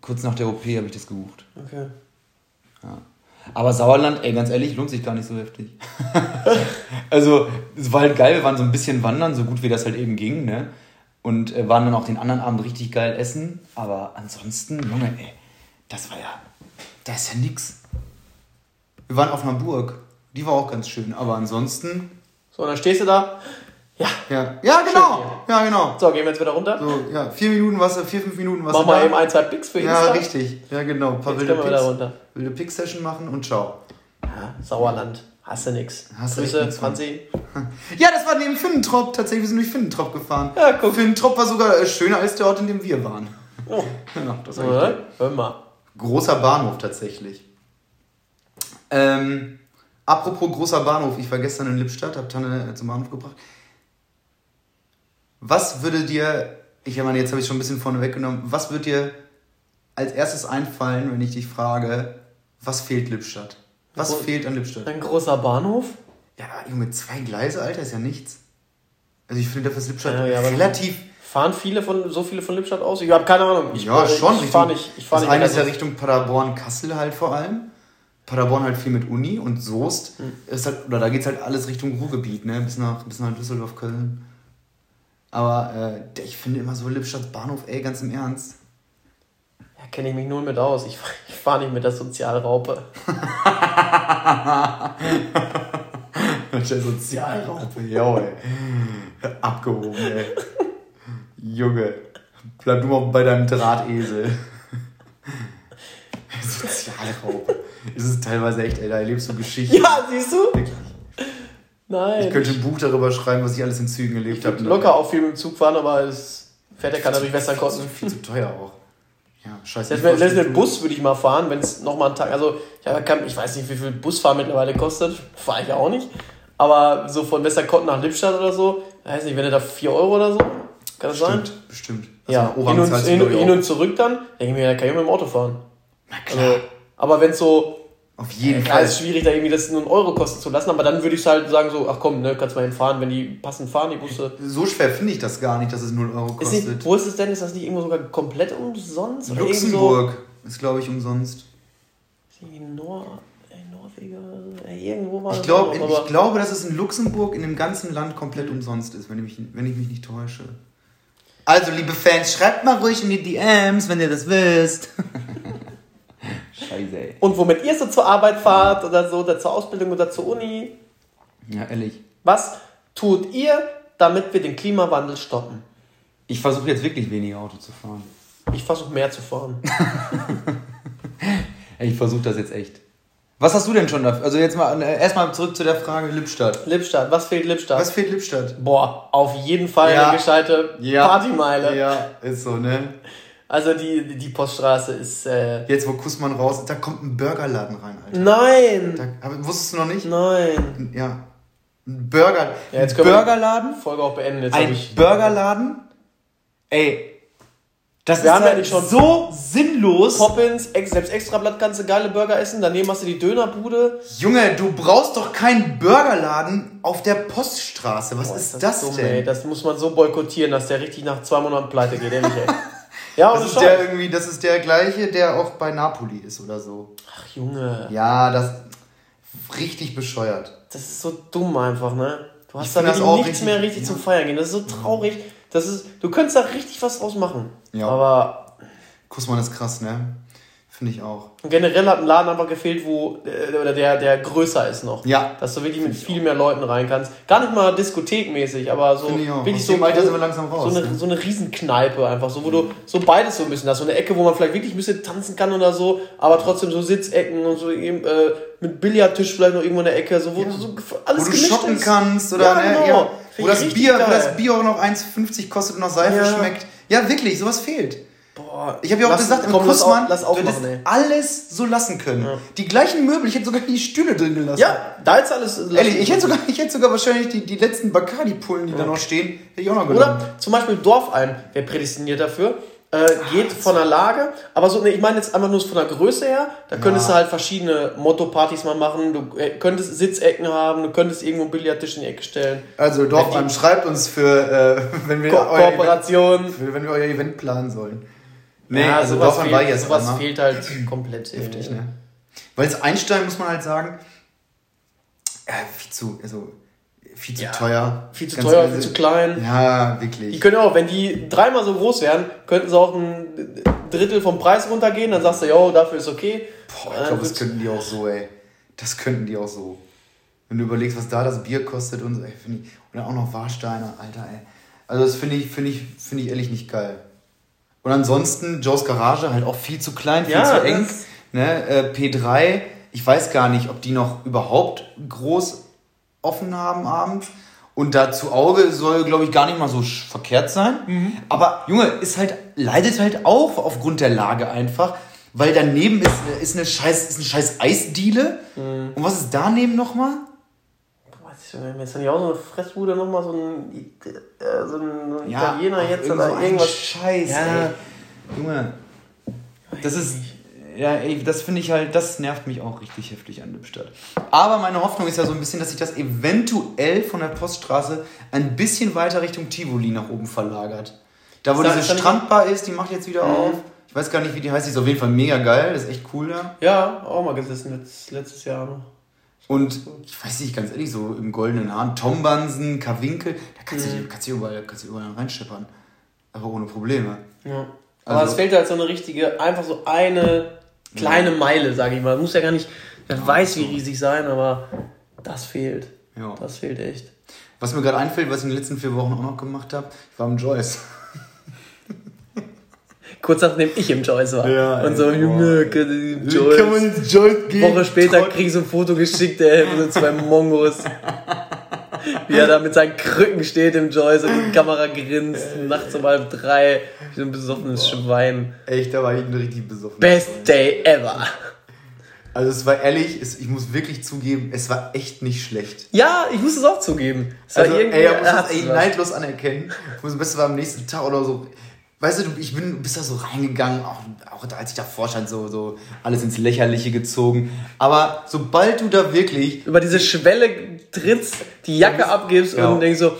Kurz nach der OP habe ich das gebucht. Okay. Ja. Aber Sauerland, ey, ganz ehrlich, lohnt sich gar nicht so heftig. also, es war halt geil, wir waren so ein bisschen wandern, so gut wie das halt eben ging, ne? Und äh, waren dann auch den anderen Abend richtig geil essen. Aber ansonsten, Junge, ey, das war ja, das ist ja nix. Wir waren auf einer Burg. Die war auch ganz schön. Aber ansonsten. So, dann stehst du da. Ja. Ja, ja genau. Ja, genau. So, gehen wir jetzt wieder runter. So, ja, vier Minuten Wasser, vier, fünf Minuten Wasser. Mach mal da. eben ein, zwei Picks für Insta. Ja, richtig. Ja, genau. Ein paar jetzt wilde Picks. Runter. Wilde Pick-Session machen und ciao. Ja, Sauerland. Hast du nix. Hast Grüße, Franzi. Ja, das war neben Finnentrop. Tatsächlich, wir sind durch Finnentrop gefahren. Ja, guck. Finnentrop war sogar äh, schöner als der Ort, in dem wir waren. Oh. ja, das war ja, Hör mal. Großer Bahnhof tatsächlich. Ähm, apropos großer Bahnhof, ich war gestern in Lippstadt, hab Tanne äh, zum Bahnhof gebracht. Was würde dir, ich meine, jetzt habe ich schon ein bisschen vorne weggenommen, was würde dir als erstes einfallen, wenn ich dich frage, was fehlt Lippstadt? Was Gro fehlt an Lippstadt? Ein großer Bahnhof? Ja, Junge, zwei Gleise, Alter, ist ja nichts. Also ich finde, dafür ist Lippstadt ja, ja, relativ... Fahren viele von, so viele von Lippstadt aus? Ich habe keine Ahnung. Ich, ja, schon. Ich fahre nicht. Ich fahr das nicht eine ist ja Richtung Paderborn-Kassel halt vor allem. Paderborn halt viel mit Uni und Soest. Hm. Ist halt, oder da geht es halt alles Richtung Ruhrgebiet, ne? Bis nach, bis nach Düsseldorf, Köln. Aber äh, ich finde immer so Lippstadt Bahnhof, ey, ganz im Ernst. Da kenne ich mich null mit aus. Ich, ich fahre nicht mit der Sozialraupe. der Sozialraupe, jo, ey. Abgehoben, ey. Junge, bleib du mal bei deinem Drahtesel. Sozialraupe. Es ist teilweise echt, ey, da erlebst du Geschichten. Ja, siehst du? Wirklich. Nein. Ich könnte ein Buch darüber schreiben, was ich alles in Zügen erlebt habe. Locker auch viel mit dem Zug fahren, aber es fährt ja keiner durch Westerkotten. Viel zu teuer auch. Ja, scheiße. Selbst, mit Bus würde ich mal fahren, wenn es nochmal einen Tag. Also, ich, kann, ich weiß nicht, wie viel Busfahren mittlerweile kostet. Fahre ich ja auch nicht. Aber so von Westerkotten nach Lippstadt oder so, weiß nicht, wenn du da 4 Euro oder so, kann das bestimmt, sein? Bestimmt. Also ja, hin und, hin, hin und, zurück dann, denke ich mir, da kann ich mit dem Auto fahren. Na klar. Also, aber wenn es so. Auf jeden ja, Fall. ist schwierig, da irgendwie das nur einen Euro kosten zu lassen, aber dann würde ich halt sagen, so, ach komm, ne, kannst mal hinfahren, wenn die passend fahren, die Busse. So schwer finde ich das gar nicht, dass es 0 Euro kostet. Ist nicht, wo ist es denn? Ist das nicht irgendwo sogar komplett umsonst? Luxemburg so? ist, glaube ich, umsonst. Nor Norweger, irgendwo war ich, glaub, ich glaube, dass es in Luxemburg in dem ganzen Land komplett umsonst ist, wenn ich, mich, wenn ich mich nicht täusche. Also, liebe Fans, schreibt mal ruhig in die DMs, wenn ihr das wisst. Scheiße, ey. Und womit ihr so zur Arbeit fahrt oder so, oder zur Ausbildung oder zur Uni. Ja, ehrlich. Was tut ihr, damit wir den Klimawandel stoppen? Ich versuche jetzt wirklich weniger Auto zu fahren. Ich versuche mehr zu fahren. ich versuche das jetzt echt. Was hast du denn schon dafür? Also jetzt mal äh, erstmal zurück zu der Frage Lippstadt. Lippstadt, was fehlt Lippstadt? Was fehlt Lippstadt? Boah, auf jeden Fall ja. eine gescheite ja. Partymeile. Ja, ist so, ne? Also die, die Poststraße ist. Äh Jetzt, wo Kussmann raus ist, da kommt ein Burgerladen rein, Alter. Nein! Da, aber, wusstest du noch nicht? Nein. Ja. Ein Burger. Ja, jetzt ein Burgerladen. Folge auch beenden. Jetzt ein ich Burgerladen. Ey. Das Wir ist haben ja schon so sinnlos. Poppins, selbst Extrablatt kannst du geile Burger essen. Daneben hast du die Dönerbude. Junge, du brauchst doch keinen Burgerladen auf der Poststraße. Was Boah, ist, ist das, das dumm, denn? Ey. Das muss man so boykottieren, dass der richtig nach zwei Monaten pleite geht, ehrlich, ey. Ja, das ist der irgendwie, das ist der gleiche, der auch bei Napoli ist oder so. Ach Junge. Ja, das richtig bescheuert. Das ist so dumm einfach, ne? Du hast da nichts richtig, mehr richtig ja. zum Feiern gehen. Das ist so traurig. Das ist, du könntest da richtig was draus machen. Ja. Aber. Kussmann ist krass, ne? Finde ich auch. Und generell hat ein Laden einfach gefehlt, wo äh, oder der, der größer ist noch. Ja. Dass du wirklich mit viel mehr Leuten rein kannst. Gar nicht mal diskothekmäßig, aber so ich auch. wirklich so, Alter sind wir langsam raus, so, eine, ne? so eine Riesenkneipe einfach, so wo du so beides so ein bisschen hast. So eine Ecke, wo man vielleicht wirklich ein bisschen tanzen kann oder so, aber trotzdem so Sitzecken und so eben, äh, mit Billardtisch vielleicht noch irgendwo in der Ecke, so wo ja. du so alles Wo du shoppen ist. kannst oder ja, ne, genau. ja. Wo das Bier, wo das Bier auch noch 1,50 kostet und noch Seife schmeckt. Ja, wirklich, sowas fehlt. Boah, ich habe ja auch lass, gesagt, im komm, Kussmann, lass auf, lass du hättest alles so lassen können. Ja. Die gleichen Möbel, ich hätte sogar die Stühle drin gelassen. Ja, da ist alles. Ehrlich, ich hätte sogar, ich hätte sogar wahrscheinlich die, die letzten Bacardi-Pullen, die ja. da noch stehen, hätte ich auch noch genommen. Oder zum Beispiel Dorfalm wäre prädestiniert dafür. Äh, geht Ach, von der Lage, aber so, nee, ich meine jetzt einfach nur von der Größe her. Da könntest ja. du halt verschiedene Motto-Partys mal machen. Du äh, könntest Sitzecken haben, du könntest irgendwo einen Billardtisch in die Ecke stellen. Also Dorfalm, schreibt uns für, äh, wenn wir Ko Kooperation, Event, wenn wir euer Event planen sollen. Nee, ja, also sowas, fehlt, war jetzt sowas fehlt halt komplett. Heftig, ne? Weil es einsteigen muss man halt sagen, ja, viel zu, also viel zu ja, teuer. Viel zu teuer, viel zu klein. Ja, wirklich. Die können auch, wenn die dreimal so groß wären, könnten sie auch ein Drittel vom Preis runtergehen, dann sagst du, jo, dafür ist okay. Boah, ich glaube, das könnten die auch so, ey. Das könnten die auch so. Wenn du überlegst, was da das Bier kostet und so, ey, ich. Und dann auch noch Warsteine, Alter, ey. Also das finde ich, finde ich, finde ich ehrlich nicht geil. Und ansonsten Joes Garage halt auch viel zu klein, viel ja, zu eng. Ne? Äh, P3, ich weiß gar nicht, ob die noch überhaupt groß offen haben abends. Und da zu Auge soll, glaube ich, gar nicht mal so verkehrt sein. Mhm. Aber Junge, ist halt, leidet halt auch aufgrund der Lage einfach. Weil daneben ist, ist, eine scheiß, ist eine scheiß Eisdiele. Mhm. Und was ist daneben nochmal? Jetzt habe ich auch so eine Fressbude nochmal, so ein, äh, so ein ja, Italiener jetzt oder irgendwas. Scheiß, ja. ey. Junge. Das ist. Ja, ey, das finde ich halt, das nervt mich auch richtig heftig an Lippstadt. Aber meine Hoffnung ist ja so ein bisschen, dass sich das eventuell von der Poststraße ein bisschen weiter Richtung Tivoli nach oben verlagert. Da, wo diese Strandbar ist, die macht jetzt wieder mhm. auf. Ich weiß gar nicht, wie die heißt. Die ist auf jeden Fall mega geil. Das ist echt cool da. Ja, auch mal gesessen letztes Jahr noch. Und ich weiß nicht, ganz ehrlich, so im goldenen Hahn, Tombansen, Kawinkel, da kannst, mhm. du, kannst, du überall, kannst du überall reinscheppern. Aber ohne Probleme. Ja. Aber Also- es fehlt halt so eine richtige, einfach so eine kleine Meile, sage ich mal. Muss ja gar nicht, wer weiß wie riesig sein, aber das fehlt. Ja. Das fehlt echt. Was mir gerade einfällt, was ich in den letzten vier Wochen auch noch gemacht habe, ich war im Joyce. Kurz nachdem ich im Joyce war. Ja, und so, boah, Junge, ey. kann man Joyce. ins Joyce gehen? Woche später Trotz- krieg ich so ein Foto geschickt, ey, von so zwei Mongos. Wie er da mit seinen Krücken steht im Joyce und die Kamera grinst, nachts um halb drei, wie so ein besoffenes Schwein. Echt, da war ich richtig besoffen. Best day ever. Also es war ehrlich, es, ich muss wirklich zugeben, es war echt nicht schlecht. Ja, ich muss es auch zugeben. Es war Also, irgendwie- ey, ich muss das ey, neidlos anerkennen. Ich muss am besten am nächsten Tag oder so. Weißt du, ich bin, bist da so reingegangen, auch, auch als ich davor stand, so, so alles ins Lächerliche gezogen. Aber sobald du da wirklich über diese Schwelle trittst, die Jacke abgibst Ja. und denkst so,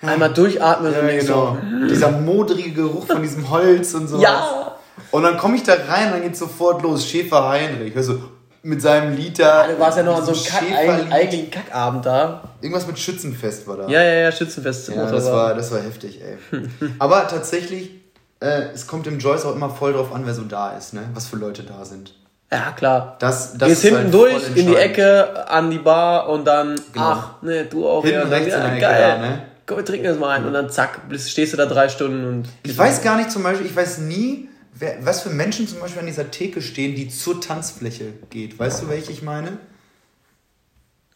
einmal durchatmen Ja, und denkst genau. Dieser modrige Geruch von diesem Holz und so. so, ja, Und dann komme ich da rein, dann geht sofort los. Schäfer Heinrich, weißt du, mit seinem Liter. du warst ja noch an so einem Kack, eigentlichen Kackabend da. Irgendwas mit Schützenfest war da. Ja, ja, ja, Schützenfest. Ja, das war, das war heftig, ey. Aber tatsächlich, äh, es kommt im Joyce auch immer voll drauf an, wer so da ist, ne? Was für Leute da sind. Ja, klar. Das, das Gehst ist hinten halt durch, in die. Ecke, an die Bar und dann, Genau. ach, ne, du auch. Hinten ja, rechts ja, in der Ecke geil. da, ne? Komm, wir trinken das mal ein und dann zack, stehst du da drei Stunden und. Ich weiß gar nicht zum Beispiel, ich weiß nie, wer, was für Menschen zum Beispiel an dieser Theke stehen, die zur Tanzfläche geht. Weißt du, welche ich meine?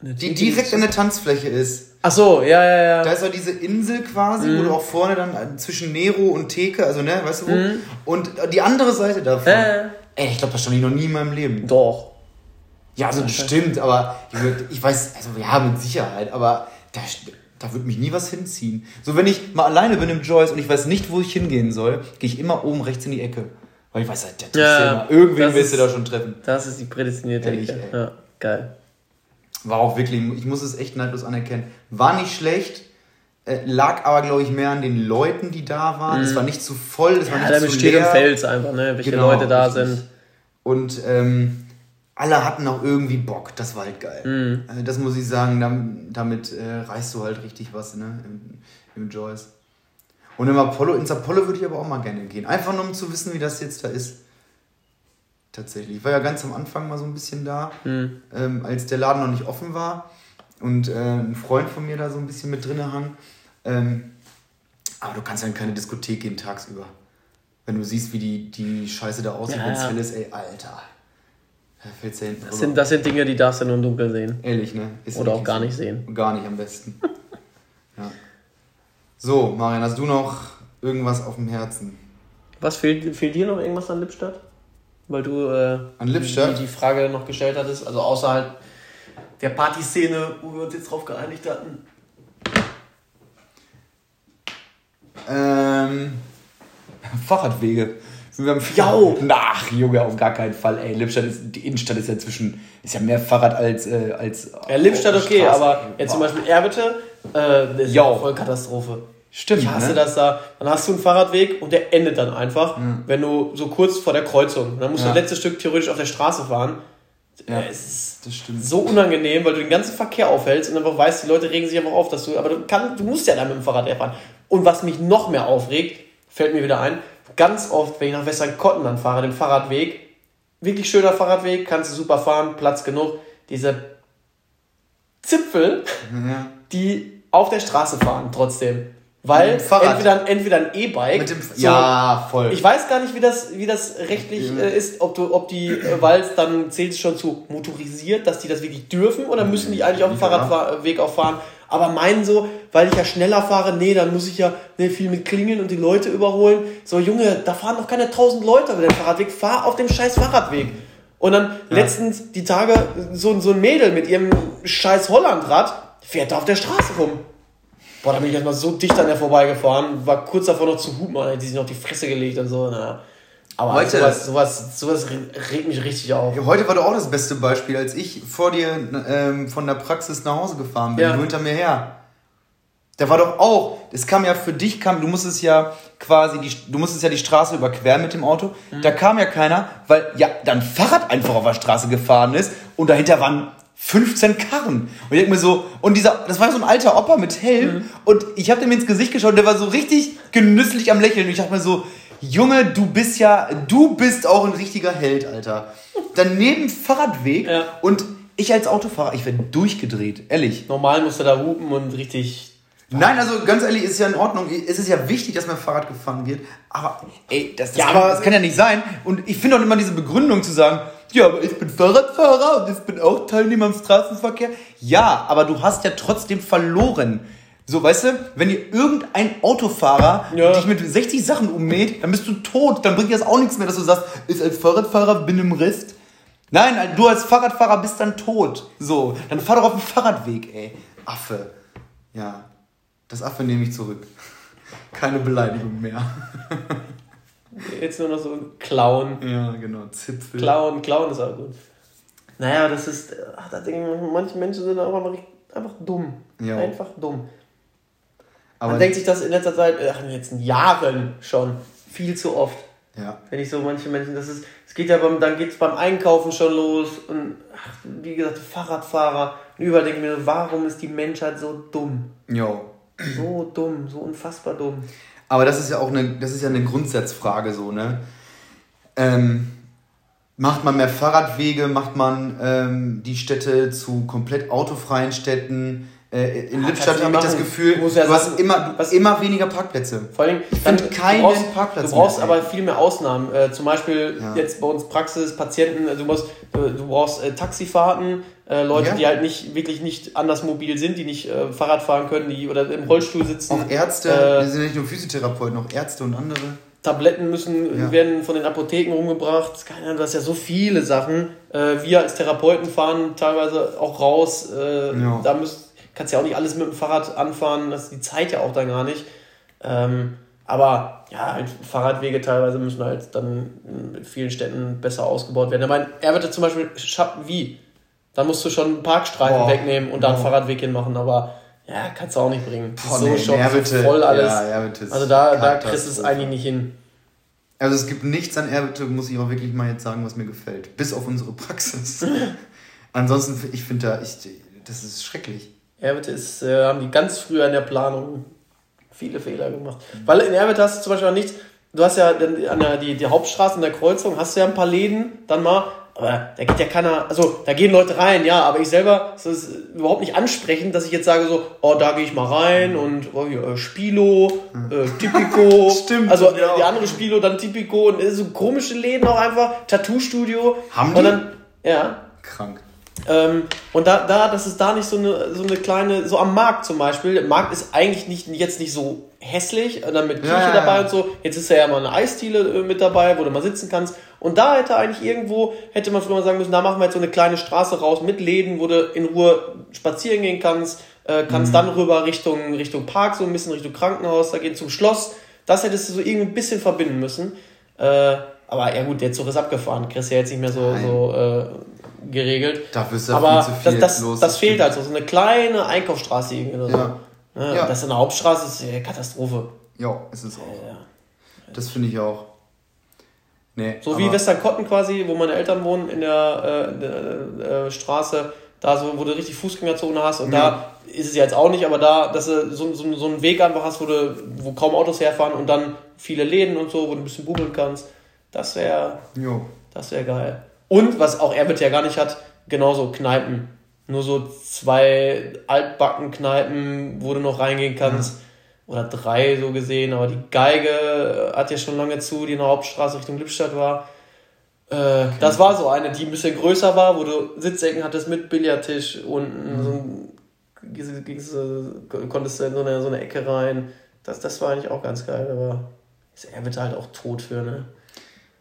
Die direkt an der Tanzfläche ist. Ach so, ja, ja, ja. Da ist auch diese Insel quasi, Mhm. wo du auch vorne dann zwischen Nero und Theke, also ne, weißt du wo? Und die andere Seite davon. Mhm. Äh. Ey, ich glaube, das stand ich noch nie in meinem Leben. Doch. Ja, also bestimmt, aber ich, ich weiß, also ja, mit Sicherheit, aber da, da wird mich nie was hinziehen. So, wenn ich mal alleine bin im Joyce und ich weiß nicht, wo ich hingehen soll, gehe ich immer oben rechts in die Ecke. Weil ich weiß, halt, der Ja, ja. Irgendwen das wirst du ist- da schon treffen. Das ist die prädestinierte Ehrlich, Ecke. Ja, geil. War auch wirklich, ich muss es echt neidlos anerkennen. War nicht schlecht, äh, lag aber, glaube ich, mehr an den Leuten, die da waren. Es war nicht zu voll, es war Mhm. Ja, nicht damit zu steht und leer. fällt einfach, ne? Welche Genau, Leute da richtig. sind. Und ähm, alle hatten auch irgendwie Bock. Das war halt geil. Mhm. Äh, das muss ich sagen, damit, damit äh, reißt du halt richtig was ne? Im, im Joyce. Und im Apollo, ins Apollo würde ich aber auch mal gerne gehen. Einfach nur um zu wissen, wie das jetzt da ist. Tatsächlich. Ich war ja ganz am Anfang mal so ein bisschen da, Mhm. ähm, als der Laden noch nicht offen war. Und äh, ein Freund von mir da so ein bisschen mit drinne hang. Ähm, aber du kannst ja in keine Diskothek gehen tagsüber. Wenn du siehst, wie die, die Scheiße da aussieht, Ja, wenn es hell ist, ey, Alter. Da hinten Das sind, das sind Dinge, die darfst du nur im Dunkeln sehen. Ehrlich, ne? Ist Oder auch gar so. nicht sehen. Gar nicht am besten. ja. So, Marian, hast du noch irgendwas auf dem Herzen? Was fehlt, fehlt dir noch irgendwas an Lippstadt? Weil du äh, An Lippstadt? Die, die Frage noch gestellt hattest, also außerhalb der Partyszene, wo wir uns jetzt drauf geeinigt hatten. Ähm, Fahrradwege. Wir am Jau. Ach, Junge, auf gar keinen Fall. Ey, Lippstadt ist, die Innenstadt ist ja zwischen, ist ja mehr Fahrrad als, äh, als Ja, Lippstadt okay, Straße. aber jetzt zum Beispiel Erwitte, äh, ist ja voll Katastrophe. Stimmt, Ich hasse ne? das da. Dann hast du einen Fahrradweg und der endet dann einfach, wenn du so kurz vor der Kreuzung. Dann musst du Ja. das letzte Stück theoretisch auf der Straße fahren. Ja, Es ist das stimmt. so unangenehm, weil du den ganzen Verkehr aufhältst und einfach weißt, die Leute regen sich einfach auf, dass du, aber du, kann, du musst ja dann mit dem Fahrrad fahren. Und was mich noch mehr aufregt, fällt mir wieder ein, ganz oft, wenn ich nach Westernkotten dann fahre, den Fahrradweg, wirklich schöner Fahrradweg, kannst du super fahren, Platz genug, diese Zipfel, Ja. die auf der Straße fahren trotzdem. Weil entweder, entweder ein E-Bike, so- ja, voll. ich weiß gar nicht, wie das, wie das rechtlich äh, ist, ob, du, ob die, äh, weil es dann zählt es schon zu motorisiert, dass die das wirklich dürfen oder müssen die eigentlich auf dem Ja. Fahrradweg auch fahren. Aber meinen so, weil ich ja schneller fahre, nee, dann muss ich ja ne, viel mit klingeln und die Leute überholen. So, Junge, da fahren noch keine tausend Leute über den Fahrradweg, fahr auf dem scheiß Fahrradweg. Und dann letztens die Tage so, so ein Mädel mit ihrem scheiß Hollandrad fährt da auf der Straße rum. Boah, da bin ich erstmal so dicht an der vorbeigefahren, war kurz davor noch zu hupen, die sich noch die Fresse gelegt und so. Na. Aber Heute- sowas, sowas, sowas regt mich richtig auf. Heute war doch auch das beste Beispiel, als ich vor dir ähm, von der Praxis nach Hause gefahren bin, Ja. du hinter mir her. Da war doch auch, es kam ja für dich, kam, du musstest ja quasi, die, du musstest ja die Straße überqueren mit dem Auto. Mhm. Da kam ja keiner, weil ja dann Fahrrad einfach auf der Straße gefahren ist und dahinter waren 15 Karren. Und ich denk mir so, und dieser, das war so ein alter Opa mit Helm Mhm. und ich habe dem ins Gesicht geschaut und der war so richtig genüsslich am Lächeln und ich dachte mir so, Junge, du bist ja, du bist auch ein richtiger Held, Alter. Daneben Fahrradweg Ja. und ich als Autofahrer, ich werde durchgedreht, ehrlich. Normal musst du da hupen und richtig. Nein, also ganz ehrlich, ist ja in Ordnung. Es ist ja wichtig, dass mein Fahrrad gefahren wird. Aber ey, das, das, Ja, kann, aber- das kann ja nicht sein. Und ich finde auch immer diese Begründung zu sagen, ja, aber ich bin Fahrradfahrer und ich bin auch Teilnehmer am Straßenverkehr. Ja, aber du hast ja trotzdem verloren. So, weißt du, wenn dir irgendein Autofahrer Ja. dich mit 60 Sachen ummäht, dann bist du tot. Dann bringt dir das auch nichts mehr, dass du sagst, ich als Fahrradfahrer bin im Rest. Nein, du als Fahrradfahrer bist dann tot. So, dann fahr doch auf dem Fahrradweg, ey. Affe. Ja, das Affe nehme ich zurück. Keine Beleidigung mehr. Jetzt nur noch so ein Clown. Ja, genau. Zipfel. Clown, Clown ist auch gut. Naja, das ist. Ach, da denke ich, manche Menschen sind auch einfach, einfach dumm. Ja. Einfach dumm. Aber Man denkt sich das in letzter Zeit, ach, in den letzten Jahren schon viel zu oft. ja. Wenn ich so manche Menschen, das ist, es geht ja beim, dann geht es beim Einkaufen schon los und ach, wie gesagt, Fahrradfahrer. Und überall denke ich mir, so, warum ist die Menschheit so dumm? Jo. So dumm, so unfassbar dumm. Aber das ist ja auch eine, das ist ja eine Grundsatzfrage so, ne? Ähm, macht man mehr Fahrradwege, macht man ähm, die Städte zu komplett autofreien Städten? Äh, in Ja, Lippstadt habe ich das. Gefühl, Du ja du hast immer, was- immer weniger Parkplätze. Vor allem, Ich dann- find du keinen brauchst- Parkplatz Du brauchst mehr, aber viel mehr Ausnahmen. Äh, zum Beispiel Ja. jetzt bei uns Praxis, Patienten, also du, musst, du, brauchst äh, Taxifahrten, äh, Leute, Ja. die halt nicht wirklich nicht anders mobil sind, die nicht äh, Fahrrad fahren können, die oder im Rollstuhl sitzen. Auch Ärzte, Äh, sind nicht nur Physiotherapeuten, auch Ärzte und andere. Tabletten müssen, Ja. werden von den Apotheken rumgebracht. Keine Ahnung, du hast ja so viele Sachen. Äh, wir als Therapeuten fahren teilweise auch raus. Äh, Ja. Da müsst, kannst ja auch nicht alles mit dem Fahrrad anfahren. Das ist die Zeit ja auch dann gar nicht. Ähm, aber ja, halt Fahrradwege teilweise müssen halt dann in vielen Städten besser ausgebaut werden. Ich meine, er wird zum Beispiel schaffen, wie? Dann musst du schon einen Parkstreifen Boah. wegnehmen und da einen. Fahrradweg hinmachen, aber ja, kannst du auch nicht bringen. Boah, so nee, schon Erwitte, voll alles. ja, also da, da kriegst du es eigentlich nicht hin. Also es gibt nichts an Erbitte, muss ich auch wirklich mal jetzt sagen, was mir gefällt. Bis auf unsere Praxis. Ansonsten, ich finde da, ich, das ist schrecklich. Erwitte ist, äh, haben die ganz früher in der Planung viele Fehler gemacht. Weil in Erwitte hast du zum Beispiel auch nichts, du hast ja an der, die, die Hauptstraße in der Kreuzung, hast du ja ein paar Läden, dann mal, aber da geht ja keiner, also da gehen Leute rein, ja, aber ich selber, das ist überhaupt nicht ansprechend, dass ich jetzt sage so, oh, da gehe ich mal rein und oh, hier, äh, Spilo, äh, Tipico. Stimmt, Also ja. die andere Spilo, dann Tipico und äh, so komische Läden auch einfach, Tattoo-Studio. Haben Und die? dann, ja, Krank. Ähm, und da, da, das ist da nicht so eine, so eine kleine, so am Markt zum Beispiel. Der Markt ist eigentlich nicht, jetzt nicht so hässlich, äh, dann mit Küche Ja, ja, dabei ja. und so. Jetzt ist ja mal eine Eisdiele äh, mit dabei, wo du mal sitzen kannst. Und da hätte eigentlich irgendwo, hätte man früher mal sagen müssen, da machen wir jetzt so eine kleine Straße raus mit Läden, wo du in Ruhe spazieren gehen kannst, äh, Mhm. kannst dann rüber Richtung, Richtung Park, so ein bisschen Richtung Krankenhaus, da gehen zum Schloss. Das hättest du so irgendwie ein bisschen verbinden müssen. Äh, aber ja gut, der Zug ist abgefahren. Kriegst ja jetzt nicht mehr so, Nein. so äh, geregelt. Dafür ist da Aber viel zu viel das, das, los. das fehlt halt so. So eine kleine Einkaufsstraße irgendwie oder so. Ja. Ja. Ja. Das in der Hauptstraße ist ja Katastrophe. Ja, ist es auch. Ja. Das finde ich auch. Nee, So wie Westerkotten quasi, wo meine Eltern wohnen, in der, äh, der äh, Straße, da so, wo du richtig Fußgängerzone hast und Ja. da ist es ja jetzt auch nicht, aber da, dass du so, so, so einen Weg einfach hast, wo, du, wo kaum Autos herfahren und dann viele Läden und so, wo du ein bisschen bubbeln kannst, das wäre das wäre geil. Und was auch Erwitt ja gar nicht hat, genauso Kneipen. Nur so zwei Altbacken-Kneipen, wo du noch reingehen kannst. Oder drei so gesehen, aber die Geige hat ja schon lange zu, die in der Hauptstraße Richtung Lippstadt war. Äh, Das war so eine, die ein bisschen größer war, wo du Sitzecken hattest mit Billardtisch unten, so ein, gingst- du- konntest du in so eine, so eine Ecke rein. Das, das war eigentlich auch ganz geil, aber ist Erwitt halt auch tot für, ne?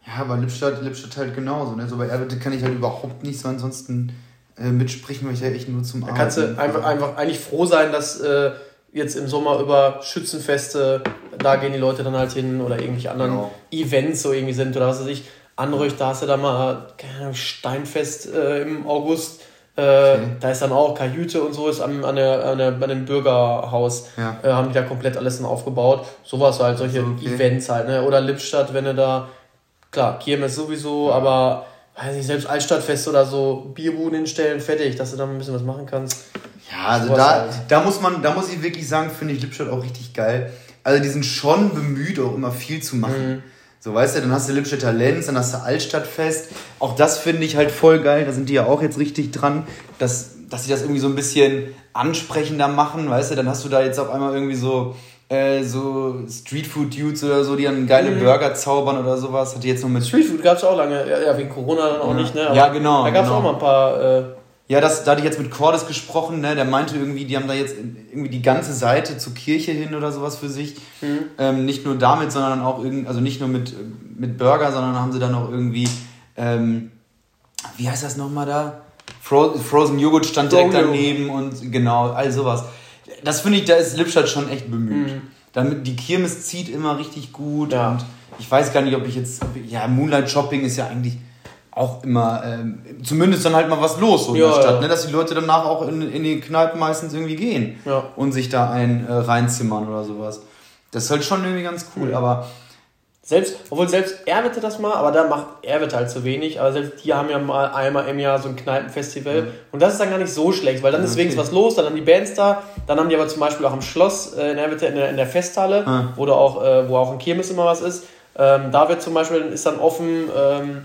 Ja, aber Lippstadt, Lippstadt halt genauso. Ne? So bei Erwitte kann ich halt überhaupt nicht so ansonsten äh, mitsprechen, weil ich ja echt nur zum Da kannst du Arbeiten einfach, einfach eigentlich froh sein, dass äh, jetzt im Sommer über Schützenfeste, da gehen die Leute dann halt hin oder irgendwelche anderen Genau. Events so irgendwie sind oder was weiß ich. Anrüch, da hast du da mal keine Ahnung, Steinfest äh, im August. Äh, Okay. Da ist dann auch Kajüte und so, ist an, an, der, an, der, an dem Bürgerhaus. Ja. Äh, haben die da komplett alles dann aufgebaut. Sowas halt, solche Also, okay. Events halt. Ne? Oder Lippstadt, wenn du da, klar, Kirmes sowieso, aber weiß nicht, selbst Altstadtfest oder so, Bierbuden hinstellen, fertig, dass du da ein bisschen was machen kannst. Ja, also Sowas da, halt. da muss man, da muss ich wirklich sagen, finde ich Lippstadt auch richtig geil. Also die sind schon bemüht, auch immer viel zu machen. Mhm. So, weißt du, dann hast du Lippstädter Lenz, dann hast du Altstadtfest. Auch das finde ich halt voll geil. Da sind die ja auch jetzt richtig dran, dass, dass sie das irgendwie so ein bisschen ansprechender machen, weißt du. Dann hast du da jetzt auf einmal irgendwie so, äh, so Streetfood-Dudes oder so, die dann geile Mhm. Burger zaubern oder sowas. Hat die jetzt noch mit Streetfood gab es auch lange, ja, ja, wegen Corona dann auch nicht, ne? Ja, genau, Da gab es genau. auch mal ein paar. Äh, Ja, das, da hatte ich jetzt mit Cordes gesprochen, ne? der meinte irgendwie, die haben da jetzt irgendwie die ganze Seite zur Kirche hin oder sowas für sich. Mhm. Ähm, nicht nur damit, sondern auch irgendwie, also nicht nur mit, mit Burger, sondern haben sie dann auch irgendwie, ähm, wie heißt das nochmal da? Fro Frozen Joghurt stand direkt daneben und genau, all sowas. Das finde ich, da ist Lippstadt schon echt bemüht. Damit die Kirmes zieht immer richtig gut Mhm. Ja. und ich weiß gar nicht, ob ich jetzt, ja, Moonlight Shopping ist ja eigentlich auch immer, ähm, zumindest dann halt mal was los so in Ja, der Stadt, ja. ne? dass die Leute danach auch in, in die Kneipen meistens irgendwie gehen und sich da ein äh, reinzimmern oder sowas. Das ist halt schon irgendwie ganz cool, Mhm. aber Selbst, obwohl selbst Erwitte das mal, aber da macht Erwitte halt zu wenig. Aber selbst die haben ja mal einmal im Jahr so ein Kneipenfestival. Und das ist dann gar nicht so schlecht, weil dann ist Okay. wenigstens was los, dann haben die Bands da, dann haben die aber zum Beispiel auch im Schloss äh, in Erwitte in der, in der Festhalle, Ah. wo, auch, äh, wo auch ein Kirmes immer was ist. Ähm, da wird zum Beispiel, ist dann offen, ähm,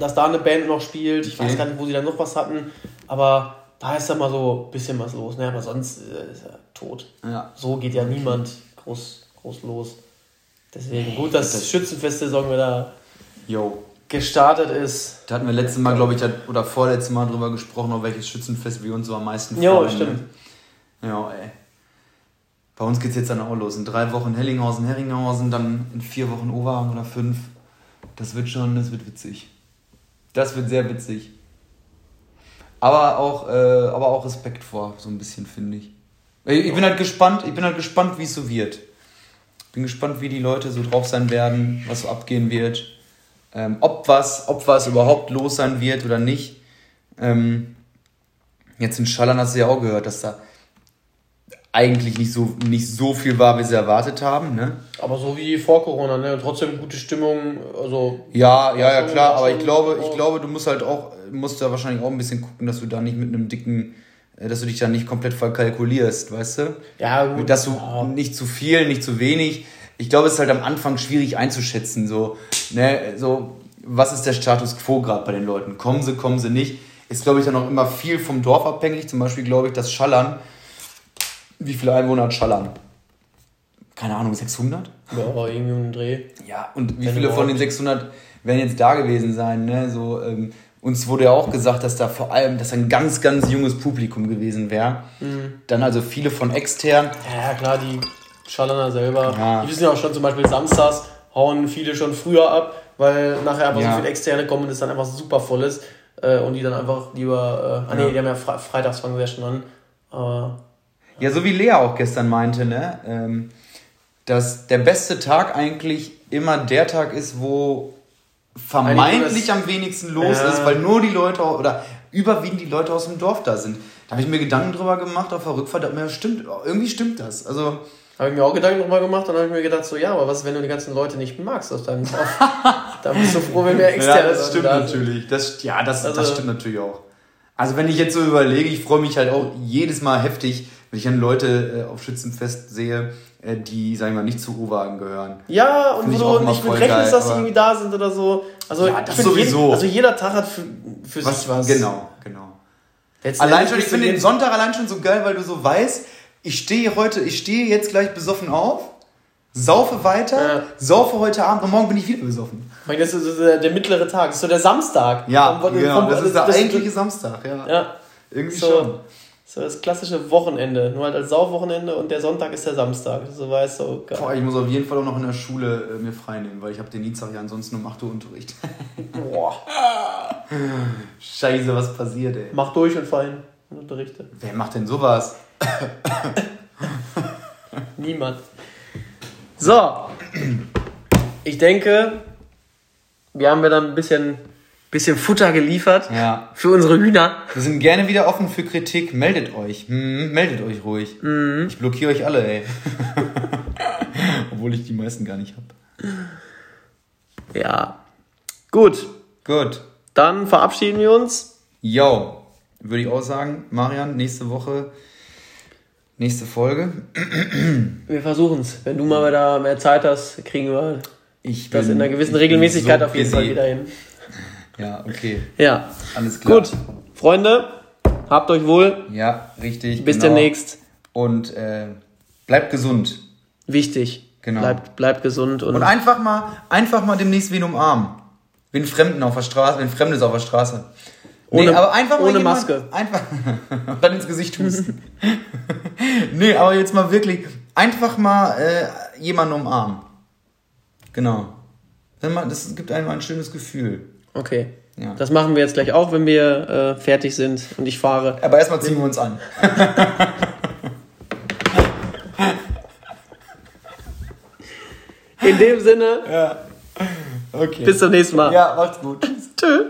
dass da eine Band noch spielt. Ich weiß Okay. gar nicht, wo sie dann noch was hatten. Aber da ist dann mal so ein bisschen was los. Ne? Aber sonst äh, ist er tot. ja. So geht ja niemand groß, groß los. Deswegen gut, dass das Schützenfest-Saison wieder Yo. gestartet ist. Da hatten wir letztes Mal, glaube ich, oder vorletztes Mal drüber gesprochen, auf welches Schützenfest wir uns so am meisten Jo, freuen. stimmt. Ne? Ja, ey. Bei uns geht's jetzt dann auch los. In drei Wochen Hellinghausen, Herringhausen, dann in vier Wochen Oberhang oder fünf. Das wird schon, das wird witzig. Das wird sehr witzig. Aber auch, äh, aber auch Respekt vor, so ein bisschen, finde ich. Ich ich bin halt gespannt, ich bin halt gespannt, wie es so wird. Bin gespannt, wie die Leute so drauf sein werden, was so abgehen wird. Ähm, ob was, ob was überhaupt los sein wird oder nicht. Ähm, jetzt in Schallern hast du ja auch gehört, dass da eigentlich nicht so, nicht so viel war, wie sie erwartet haben. Ne? Aber so wie vor Corona, ne? Trotzdem gute Stimmung. Also, Ja, ja, ja, klar, aber ich glaube, ich auch- glaube, du musst halt auch, musst da wahrscheinlich auch ein bisschen gucken, dass du da nicht mit einem dicken, dass du dich da nicht komplett verkalkulierst, weißt du? ja, gut. Dass du ja. nicht zu viel, nicht zu wenig. Ich glaube, es ist halt am Anfang schwierig einzuschätzen, so, ne, so, was ist der Status quo gerade bei den Leuten? Kommen sie, kommen sie nicht? Ist, glaube ich, dann auch immer viel vom Dorf abhängig. Zum Beispiel glaube ich, dass Schallern, wie viele Einwohner hat Schallern? Keine Ahnung, 600? Ja, irgendwie um den Dreh. Ja, und wie Wenn viele von den überhaupt. 600 werden jetzt da gewesen sein, ne? So, ähm, uns wurde ja auch gesagt, dass da vor allem, dass ein ganz, ganz junges Publikum gewesen wäre. Mhm. Dann also viele von extern. Ja, ja, klar, die Schallerner selber. Ja. Die wissen ja auch schon zum Beispiel samstags hauen viele schon früher ab, weil nachher einfach Ja. so viele Externe kommen und es dann einfach super voll ist. Äh, und die dann einfach lieber. Äh, ah, nee, Ja. die haben ja Fre freitags fangen ja schon an. Aber. Ja, so wie Lea auch gestern meinte, ne? Ähm, dass der beste Tag eigentlich immer der Tag ist, wo vermeintlich am wenigsten los Ja. ist, weil nur die Leute oder überwiegend die Leute aus dem Dorf da sind. Da habe ich mir Gedanken drüber gemacht auf der Rückfahrt, da mir stimmt, irgendwie stimmt das. Also Habe ich mir auch Gedanken drüber gemacht und habe ich mir gedacht, so, ja, aber was, wenn du die ganzen Leute nicht magst aus deinem Dorf? da bist du froh, wenn mehr externe Ja, das stimmt da sind. natürlich. Das, ja, das, Also- das stimmt natürlich auch. Also wenn ich jetzt so überlege, ich freue mich halt auch jedes Mal heftig, wenn ich dann Leute äh, auf Schützenfest sehe, die, sagen wir mal, nicht zu U-Wagen gehören. Ja, und Find wo du nicht mit rechnest, dass sie irgendwie da sind oder so. Also, Ja, das sowieso. Jeden, also jeder Tag hat für, für Was, sich was. Genau, genau. Letzten Allein schon, ich finde den Sonntag allein schon so geil, weil du so weißt, ich stehe heute, ich stehe jetzt gleich besoffen auf, saufe weiter, Ja. saufe heute Abend und morgen bin ich wieder besoffen. Ich meine, das ist so der, der mittlere Tag, das ist so der Samstag. Ja, Vom- vom- genau, vom- das ist der das- eigentliche Samstag, ja. Ja, Irgendwie so, schon. So das klassische Wochenende. Nur halt als Saufwochenende und der Sonntag ist der Samstag. So weißt du, oh Gott. Boah, ich muss auf jeden Fall auch noch in der Schule äh, mir frei nehmen, weil ich habe den Dienstag ja ansonsten um 8 Uhr Unterricht. Boah. Scheiße, was passiert, ey. Mach durch und fein und unterrichte. Wer macht denn sowas? Niemand. So. Ich denke, wir haben wir dann ein bisschen, bisschen Futter geliefert Ja. für unsere Hühner. Wir sind gerne wieder offen für Kritik. Meldet euch. Hm, meldet euch ruhig. Ich blockiere euch alle, ey. Obwohl ich die meisten gar nicht habe. Ja. Gut. Gut. Dann verabschieden wir uns. Yo. Würde ich auch sagen, Marian, nächste Woche, nächste Folge. Wir versuchen es. Wenn du mal wieder mehr Zeit hast, kriegen wir Ich das in einer gewissen Regelmäßigkeit so auf jeden busy. Fall wieder hin. Ja, okay. Ja. Alles klar. Gut, Freunde, habt euch wohl. Ja, richtig. Bis genau. demnächst. Und äh, bleibt gesund. Wichtig. Genau. Bleibt, bleibt gesund und, Und einfach mal, einfach mal demnächst wen umarmen. Wen Fremden auf der Straße, wen Fremdes auf der Straße. Ohne- aber einfach mal ohne jemand- Maske. Einfach dann ins Gesicht husten. nee, aber jetzt mal wirklich, einfach mal äh, jemanden umarmen. Genau. Das gibt einem ein schönes Gefühl. Okay. Ja. Das machen wir jetzt gleich auch, wenn wir äh, fertig sind und ich fahre. Aber erstmal ziehen wir uns an. In dem Sinne, Ja. Okay. bis zum nächsten Mal. Ja, macht's gut. Tschö.